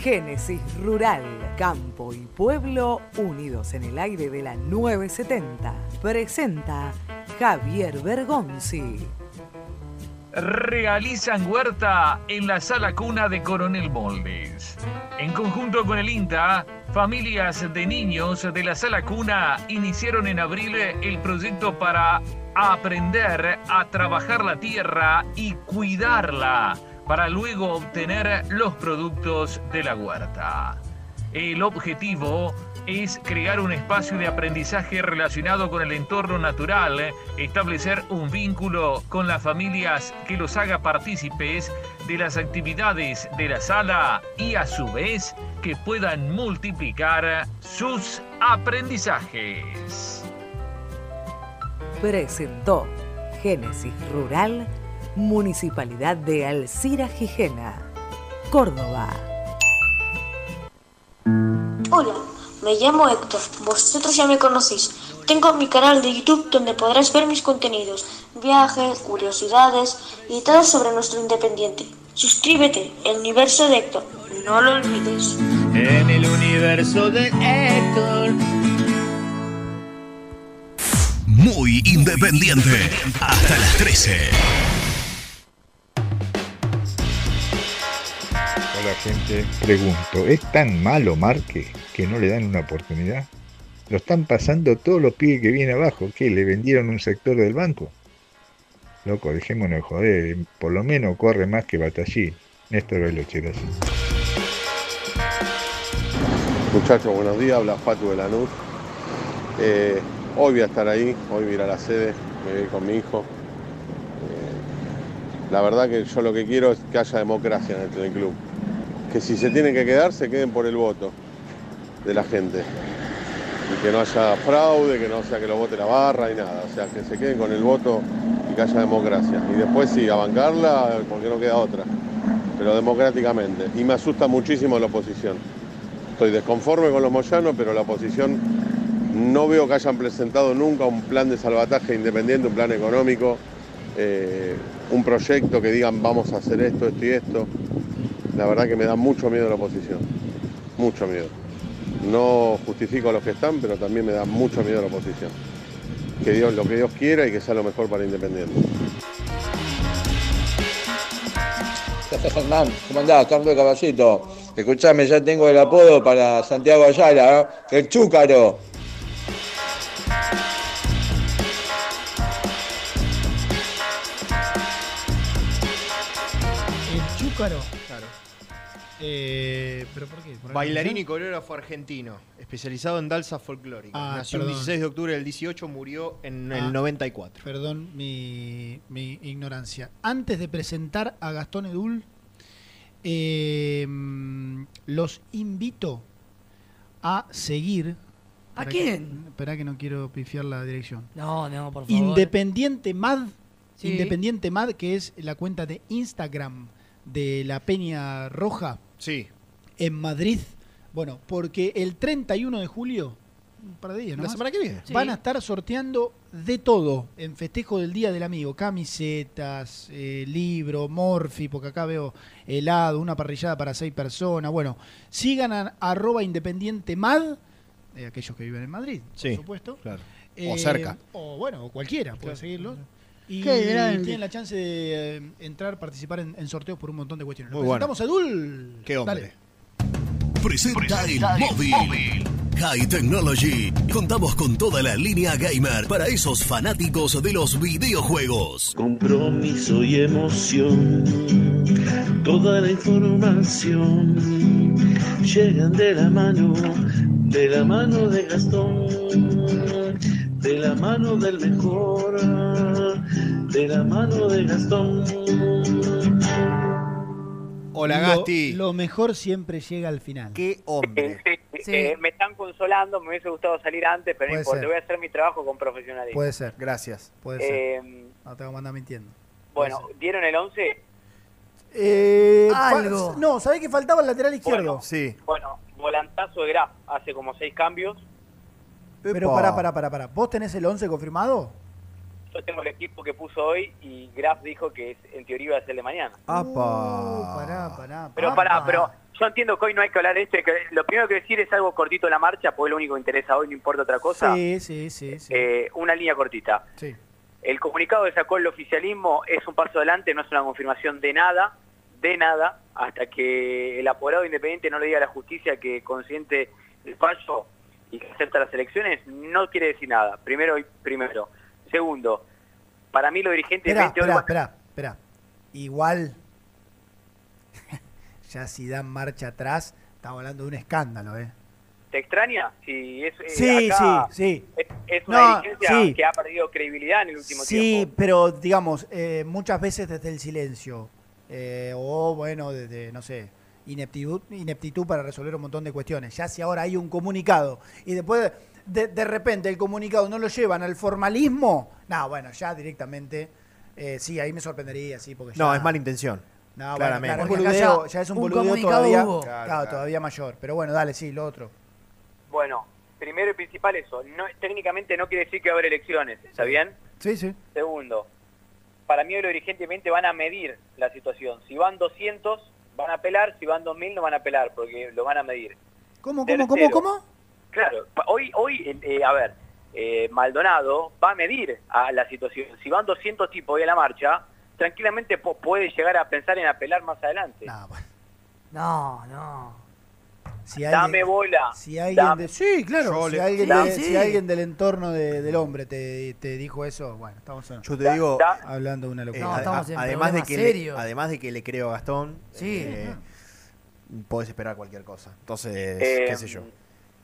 Génesis Rural, Campo y Pueblo unidos en el aire de la 970. Presenta Javier Bergonzi. Realizan huerta en la sala cuna de Coronel Moldes. En conjunto con el INTA, familias de niños de la sala cuna iniciaron en abril el proyecto para aprender a trabajar la tierra y cuidarla para luego obtener los productos de la huerta. El objetivo es crear un espacio de aprendizaje relacionado con el entorno natural, establecer un vínculo con las familias que los haga partícipes de las actividades de la sala y a su vez que puedan multiplicar sus aprendizajes. Presentó Génesis Rural Municipalidad de Alcira Gijena, Córdoba. Hola, me llamo Héctor, vosotros ya me conocéis. Tengo mi canal de YouTube donde podrás ver mis contenidos, viajes, curiosidades y todo sobre nuestro independiente. Suscríbete, el universo de Héctor, no lo olvides. En el universo de Héctor. Muy independiente. Hasta las 13. Hola gente, pregunto, ¿es tan malo Marque que no le dan una oportunidad? Lo están pasando todos los pibes que vienen abajo, ¿qué? ¿Le vendieron un sector del banco? Loco, dejémonos joder, por lo menos corre más que Batallí. Néstor Veloche, gracias. Muchachos, buenos días, habla Fatu de Lanús. Eh, hoy voy a estar ahí, hoy voy a ir a la sede, me voy con mi hijo. Eh, la verdad que yo lo que quiero es que haya democracia en el club. Que si se tienen que quedar, se queden por el voto de la gente. Y que no haya fraude, que no sea que lo vote la barra y nada. O sea, que se queden con el voto y que haya democracia. Y después sí, a bancarla porque no queda otra. Pero democráticamente. Y me asusta muchísimo la oposición. Estoy desconforme con los moyanos, pero la oposición no veo que hayan presentado nunca un plan de salvataje independiente, un plan económico, eh, un proyecto que digan vamos a hacer esto, esto y esto. La verdad que me da mucho miedo la oposición, mucho miedo. No justifico a los que están, pero también me da mucho miedo la oposición. que Dios, lo que Dios quiera y que sea lo mejor para Independiente. Hernán, ¿cómo andás? Carlos de Caballito. Escuchame, ya tengo el apodo para Santiago Ayala, ¿eh? el Chúcaro. El chúcaro. Claro. Eh, ¿Pero por qué? ¿Por Bailarín y coreógrafo argentino, especializado en danza folclórica. Ah, Nació perdón. el 16 de octubre del 18, murió en Ah. el 94. Perdón mi, mi ignorancia. Antes de presentar a Gastón Edul, eh, los invito a seguir. ¿A quién? que- Espera que no quiero pifiar la dirección. No, no, por favor. Independiente Mad. Sí. Independiente Mad, que es la cuenta de Instagram de la Peña Roja. Sí. En Madrid. Bueno, porque el 31 de julio, un par de días, La nomás, semana que viene. Van a estar sorteando de todo en festejo del Día del Amigo. Camisetas, eh, libro, morfi, porque acá veo helado, una parrillada para seis personas. Bueno, sigan a arroba independiente mad, eh, aquellos que viven en Madrid, Sí, por supuesto. claro. Eh, O cerca. O bueno, o cualquiera puede seguirlos. Y tienen la chance de eh, entrar, participar en, en sorteos por un montón de cuestiones. Lo Muy bueno. presentamos a Dul. Qué hombre. Dale. Presenta el móvil. High Technology. Contamos con toda la línea gamer para esos fanáticos de los videojuegos. Compromiso y emoción, toda la información llegan de la mano, de la mano de Gastón, de la mano del mejor, de la mano de Gastón. Hola, Gasti. Lo, mejor siempre llega al final. Qué hombre. Eh, me están consolando, me hubiese gustado salir antes, pero no importa, voy a hacer mi trabajo con profesionalismo. Puede ser. Gracias. Puede ser. Eh, No te vamos a andar mintiendo. bueno, ¿dieron el 11? Eh, Algo. No, ¿sabés que faltaba el lateral izquierdo? sí. Bueno, volantazo de Graf, hace como seis cambios. Pero pará, pará, pará, pará. ¿Vos tenés el 11 confirmado? Yo tengo el equipo que puso hoy y Graf dijo que es- en teoría iba a ser el de mañana. Uh, pará, pará. Pero pará, pero yo entiendo que hoy no hay que hablar de esto. que lo primero que decir es algo cortito de la marcha, porque es lo único que interesa hoy, no importa otra cosa. Sí, sí, sí. sí. Eh, una línea cortita. Sí. El comunicado que sacó el oficialismo es un paso adelante, no es una confirmación de nada, de nada, hasta que el apoderado independiente no le diga a la justicia que consciente el fallo y que acepta las elecciones, no quiere decir nada. Primero y primero. Segundo, para mí los dirigentes Espera, hoy espera, espera, espera. Igual, ya si dan marcha atrás, estamos hablando de un escándalo, ¿eh? ¿Te extraña? Sí, es, eh, Sí, acá sí, sí. Es, es una No, dirigencia sí. que ha perdido credibilidad en el último Sí, tiempo. pero digamos, eh, muchas veces desde el silencio. eh, o bueno, desde, no sé, ineptitud, ineptitud para resolver un montón de cuestiones. Ya si ahora hay un comunicado y después de, de repente el comunicado no lo llevan al formalismo, no, bueno, ya directamente, eh, sí, ahí me sorprendería, sí, porque ya... No, es mala intención. No, bueno, claramente. claro, boludeo, ya ya es un, un boludeo comunicado todavía, claro, Claro, claro. todavía mayor. Pero bueno, dale, sí, lo otro. Bueno, primero y principal eso. No, técnicamente no quiere decir que va a haber elecciones, ¿está bien? Sí, sí. Segundo, para mí los dirigentes van a medir la situación. Si van 200, van a apelar, si van 2000, no van a apelar, porque lo van a medir. ¿Cómo, cómo, cómo, Tercero. cómo? Claro, hoy, hoy eh, a ver, eh, Maldonado va a medir a la situación. Si van 200 tipos hoy a la marcha, tranquilamente puede llegar a pensar en apelar más adelante. No, no. Si Dame bola. Si alguien Dame- de- sí, claro. Si le- alguien, Dame- de- si sí. alguien del entorno de- del hombre te, te dijo eso, bueno, estamos en- Yo te digo, hablando de una eh, locura. No, a- estamos a- en además de que le, además de que le creo a Gastón, Sí. eh, podés esperar cualquier cosa. Entonces, Eh, qué sé yo.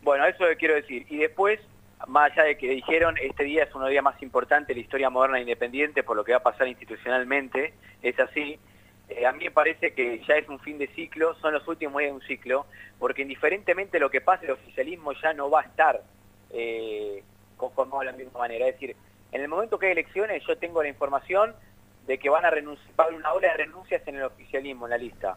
Bueno, eso quiero decir. Y después, más allá de que dijeron, este día es uno de los días más importantes de la historia moderna e independiente por lo que va a pasar institucionalmente, es así. Eh, a mí me parece que ya es un fin de ciclo, son los últimos días de un ciclo, porque indiferentemente de lo que pase, el oficialismo ya no va a estar eh, conformado de la misma manera. Es decir, en el momento que hay elecciones, yo tengo la información de que van a renunciar, va a haber una ola de renuncias en el oficialismo, en la lista.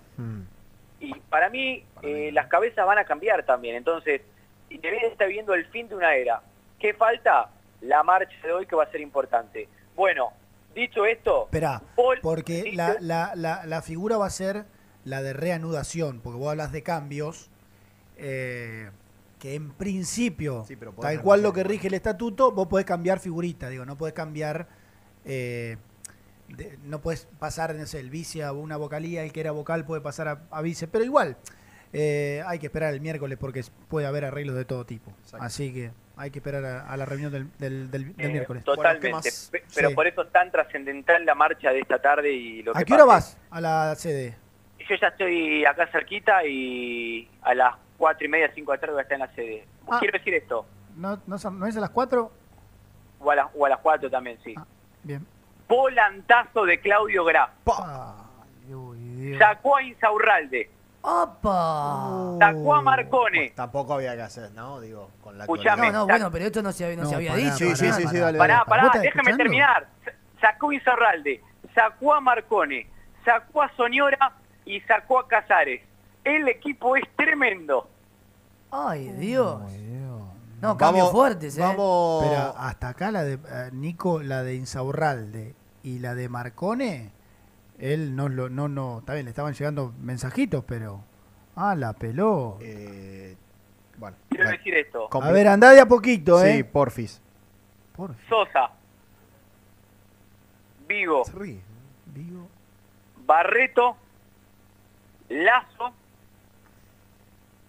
Y para mí, eh, las cabezas van a cambiar también. Entonces, Independiente está viviendo el fin de una era. ¿Qué falta? La marcha de hoy que va a ser importante. Bueno, dicho esto, Esperá, Paul- porque la, la, la, la figura va a ser la de reanudación, porque vos hablas de cambios. eh, que en principio, pero tal cual lo que rige el estatuto, vos podés cambiar figurita, digo, no podés cambiar, eh, de- no podés pasar, no sé, el vice a una vocalía, el que era vocal puede pasar a, a vice, pero igual, eh, hay que esperar el miércoles porque puede haber arreglos de todo tipo. Así que hay que esperar a, a la reunión del, del- del- del Eh, miércoles. Totalmente. Pe- Pero Sí. por eso es tan trascendental la marcha de esta tarde y lo ¿A que qué hora vas a la sede? Yo ya estoy acá cerquita y a las cuatro y media, cinco de la tarde voy a estar en la sede. Ah. Quiero decir esto, ¿No, no, son- no es a las 4? o a, las, o a las cuatro también, sí. Bien. Volantazo de Claudio Graf. Sacó a Insaurralde. ¡Opa! Sacó a Marcone. Tampoco había que hacer, ¿no? Digo, con la Escuchame, No, no, bueno, pero esto no se, no se había pará, dicho. Sí, sí, sí, sí, dale, Pará, dale. pará, ¿Vos estás déjame escuchando? terminar. Sacó a Insaurralde, sacó a Marcone, sacó a Soñora y sacó a Casares. El equipo es tremendo. Ay, Dios. No, cambios fuertes, ¿eh? Pero hasta acá la de eh, Nico, la de Insaurralde y la de Marcone, él no lo, no, no, está bien, le estaban llegando mensajitos, pero ah, la peló. bueno, Quiero decir esto. a ver, andá de a poquito, Sí, eh. porfis. Sosa, Vigo, Vigo, Barreto, Lazo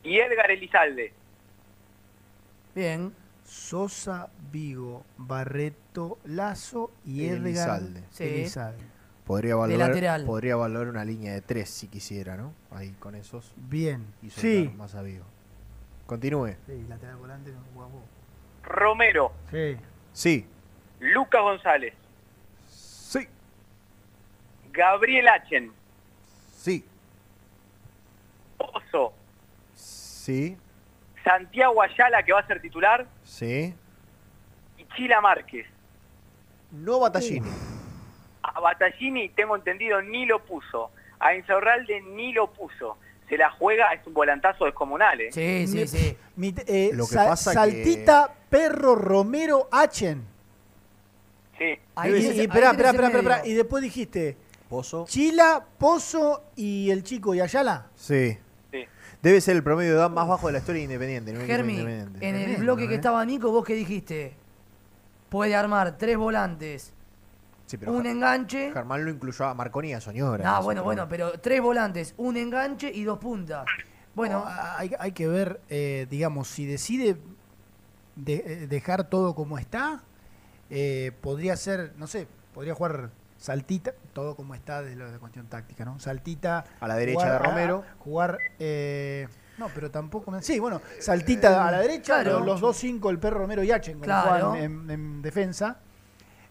y Edgar Elizalde. Bien. Sosa, Vigo, Barreto, Lazo y Edgar Elizalde. Sí. Elizalde. Podría De valorar, lateral. podría valorar una línea de tres si quisiera, ¿no? Ahí con esos. Bien. Y Sí. soltar más a Vigo. Continúe. Sí, lateral volante, no vos. Romero, Sí. Sí. Lucas González. Sí. Gabriel Achen. Sí. Pozo. Sí. Santiago Ayala, que va a ser titular. Sí. Y Chila Márquez. No Batallini. A Battaglini, tengo entendido, ni lo puso. A Insaurralde ni lo puso. Se la juega, es un volantazo descomunal, ¿eh? Sí, sí, sí. Mi- eh, Lo que Sa- pasa que- Saltita, Perro, Romero, Achen. Sí. Ahí y, esperá, esperá, medio. y después dijiste Pozo. Chila, Pozo y el chico y Ayala. Sí. Sí. Debe ser el promedio de edad más bajo de la historia de Independiente. no Germi, independiente. en el bloque ¿eh? que estaba Nico, vos que dijiste, puede armar tres volantes, Sí, pero un Ger- enganche. Germán lo incluyó a Marconi y a Soñora. Ese bueno, bueno, pero tres volantes, un enganche y dos puntas. Bueno, Ah, hay, hay que ver, eh, digamos, si decide de- eh, dejar todo como está, eh, podría ser, no sé, podría jugar Saltita, todo como está de lo de cuestión táctica, ¿no? Saltita. A la derecha jugar de Romero. jugar. eh, no, pero tampoco. me- Sí, bueno, Saltita a la derecha, claro. los, los dos cinco, el perro Romero y Achen, como Claro. juegan en, en defensa.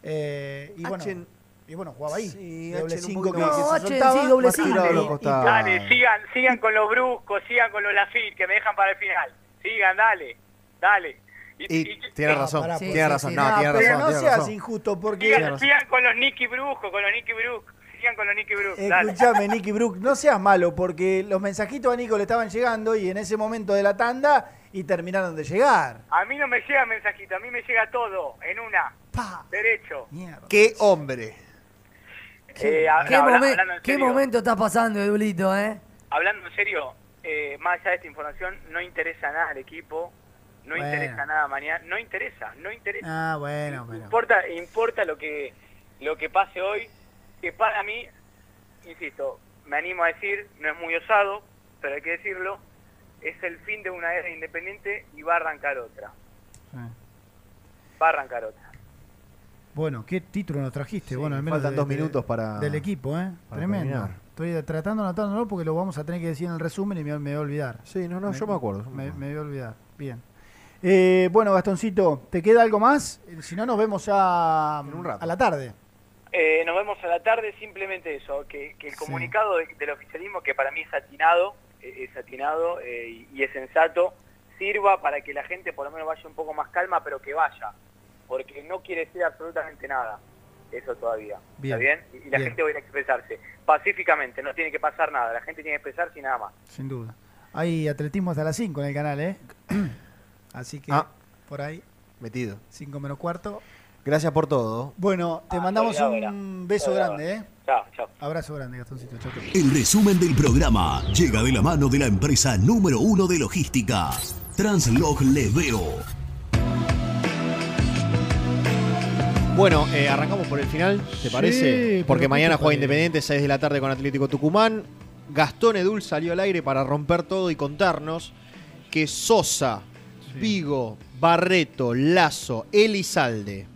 Eh, y, bueno, Achen- y bueno, jugaba ahí. Sí, doble Achen un cinco poquito que, más- que No, se soltaba. sí, doble cinco. Y- y-. Dale, sigan, sigan con los bruscos, sigan con los Lafit, que me dejan para el final. Sigan, dale, dale. Y tiene Ah, razón, pará, Sí, tiene sí, razón, sí. no, No, tiene pero razón. no tiene seas razón. injusto porque sigan, sigan con los Nicky Brusco, con los Nicky Brusco. Sigan con los Nicky dale. Escuchame, Nicky Brook, no seas malo, porque los mensajitos a Nico le estaban llegando y en ese momento de la tanda y terminaron de llegar. A mí no me llega mensajito, a mí me llega todo, en una. Pa. Derecho. Mierda. ¡Qué hombre! Eh, ¿qué, no, habla- momen- qué momento está pasando, Edulito, eh? Hablando en serio, eh, más allá de esta información, no interesa nada al equipo, no Bueno. interesa nada mañana, no interesa, no interesa. Ah, bueno, pero. Importa, importa lo que lo que pase hoy, que para mí, insisto, me animo a decir, no es muy osado, pero hay que decirlo, es el fin de una era independiente y va a arrancar otra. Sí. Va a arrancar otra. Bueno, ¿qué título nos trajiste? Sí, bueno, al menos faltan de- dos de- minutos para- del equipo, ¿eh? Tremendo. terminar. Estoy tratando de anotándolo porque lo vamos a tener que decir en el resumen y me, me voy a olvidar. Sí, no, no, yo me acuerdo. me voy a olvidar. Bien. Eh, bueno, Gastoncito, ¿te queda algo más? Eh, Si no, nos vemos ya En un rato. a la tarde. Eh, nos vemos a la tarde, simplemente eso, que, que el comunicado de- del oficialismo, que para mí es atinado, eh, es atinado eh, y, y es sensato, sirva para que la gente por lo menos vaya un poco más calma, pero que vaya, porque no quiere decir absolutamente nada, eso todavía, Bien, ¿está bien? Y, y la bien. gente va a ir a expresarse pacíficamente, no tiene que pasar nada, la gente tiene que expresarse y nada más. Sin duda. Hay atletismo hasta las 5 en el canal, ¿eh? Así que Ah. por ahí, Metido. 5 menos cuarto. Gracias por todo. Bueno, te Ah, mandamos un beso grande, ¿eh? Chao, chao. Abrazo grande, Gastoncito. Chau. El resumen del programa llega de la mano de la empresa número uno de logística. Translog Leveo. Bueno, eh, arrancamos por el final, ¿te parece? Porque ¿qué mañana juega parece? Independiente, 6 de la tarde con Atlético Tucumán. Gastón Edul salió al aire para romper todo y contarnos que Sosa, Vigo, Barreto, Lazo, Elizalde,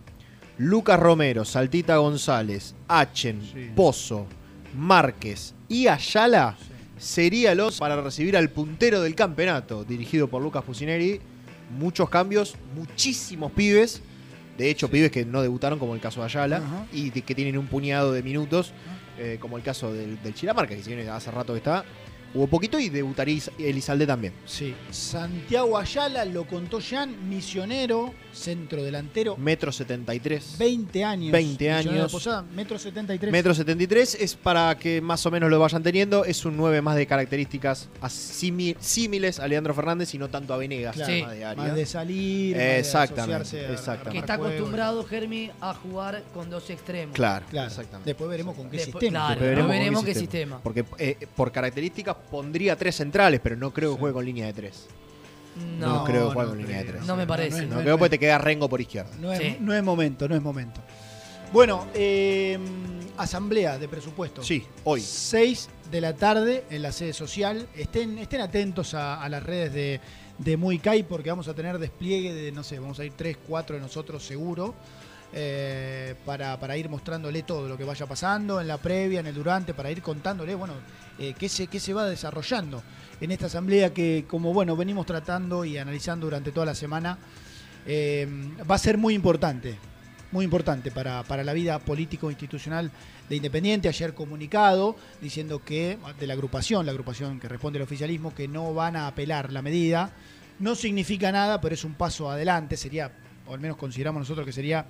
Lucas Romero, Saltita González, Achen, Pozo, Márquez y Ayala sería los para recibir al puntero del campeonato, dirigido por Lucas Pusineri. Muchos cambios, muchísimos pibes. De hecho, pibes que no debutaron, como el caso de Ayala, y que tienen un puñado de minutos, eh, como el caso del, del que si bien hace rato que está, hubo poquito, y debutaría Is- Elizalde también. Sí. Santiago Ayala, lo contó Jan, misionero, centro delantero, Metro 73. 20 años. 20 misionero de años. Posada, metro 73. Metro 73 es para que más o menos lo vayan teniendo. Es un 9 más de características símiles a Leandro Fernández y no tanto a Venegas. Claro, más de área. más de salir, más de Exactamente, exactamente. Que está acostumbrado, Germi, a jugar con dos extremos. Claro, Claro. exactamente. Después veremos con qué Después- sistema. claro, Después después veremos con qué sistema. Porque eh, por características pondría tres centrales, pero no creo que juegue con línea de tres. No, No, creo que juegue no con línea de creo. tres. No me parece. No, creo que te queda Rengo por izquierda. No es, Sí. no es momento, no es momento. Bueno, eh, asamblea de presupuesto. Sí, hoy. 6 de la tarde en la sede social. Estén, estén atentos a, a las redes de, de Muy Kai porque vamos a tener despliegue de, no sé, vamos a ir 3, 4 de nosotros seguro. Eh, para, ir mostrándole todo lo que vaya pasando en la previa, en el durante, para ir contándole, bueno, eh, qué, se, qué se va desarrollando en esta asamblea que, como bueno, venimos tratando y analizando durante toda la semana, eh, va a ser muy importante, muy importante para, para la vida político-institucional de Independiente. Ayer comunicado diciendo que, de la agrupación, la agrupación que responde al oficialismo, que no van a apelar la medida. No significa nada, pero es un paso adelante. Sería, o al menos consideramos nosotros que sería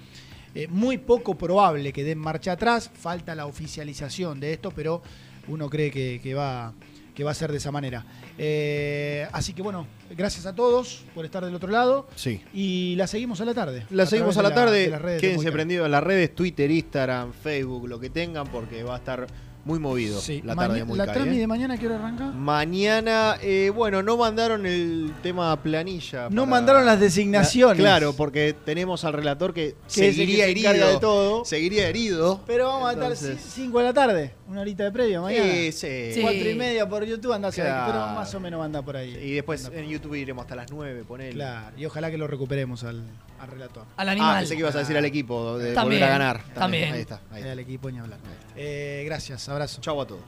eh, muy poco probable que den marcha atrás. Falta la oficialización de esto, pero uno cree que, que va, que va a ser de esa manera. Eh, así que bueno, gracias a todos por estar del otro lado. Sí. Y la seguimos a la tarde. La a seguimos a la de de tarde. Quédense prendidos en las redes, Twitter, Instagram, Facebook, lo que tengan, porque va a estar muy movido Sí. la tarde de Muy ¿La Trami ¿eh? de mañana qué hora arranca? Mañana, eh, bueno, no mandaron el tema planilla. No para- mandaron las designaciones. La- claro, porque tenemos al relator que, seguiría que se encarga herido. de todo. Seguiría herido. Pero vamos a estar Entonces- 5 de la tarde, una horita de previa mañana. Sí, sí. Cuatro y media por YouTube anda hacia Claro. pero más o menos anda por ahí. Y después en YouTube iremos hasta las 9, ponele. Claro, y ojalá que lo recuperemos al, al relator. Al Ah, animal. pensé que ibas a decir al equipo de También, volver a ganar. también. Ahí está. Ahí Ahí al equipo ni hablar. Eh, gracias, abrazo. Chau a todos.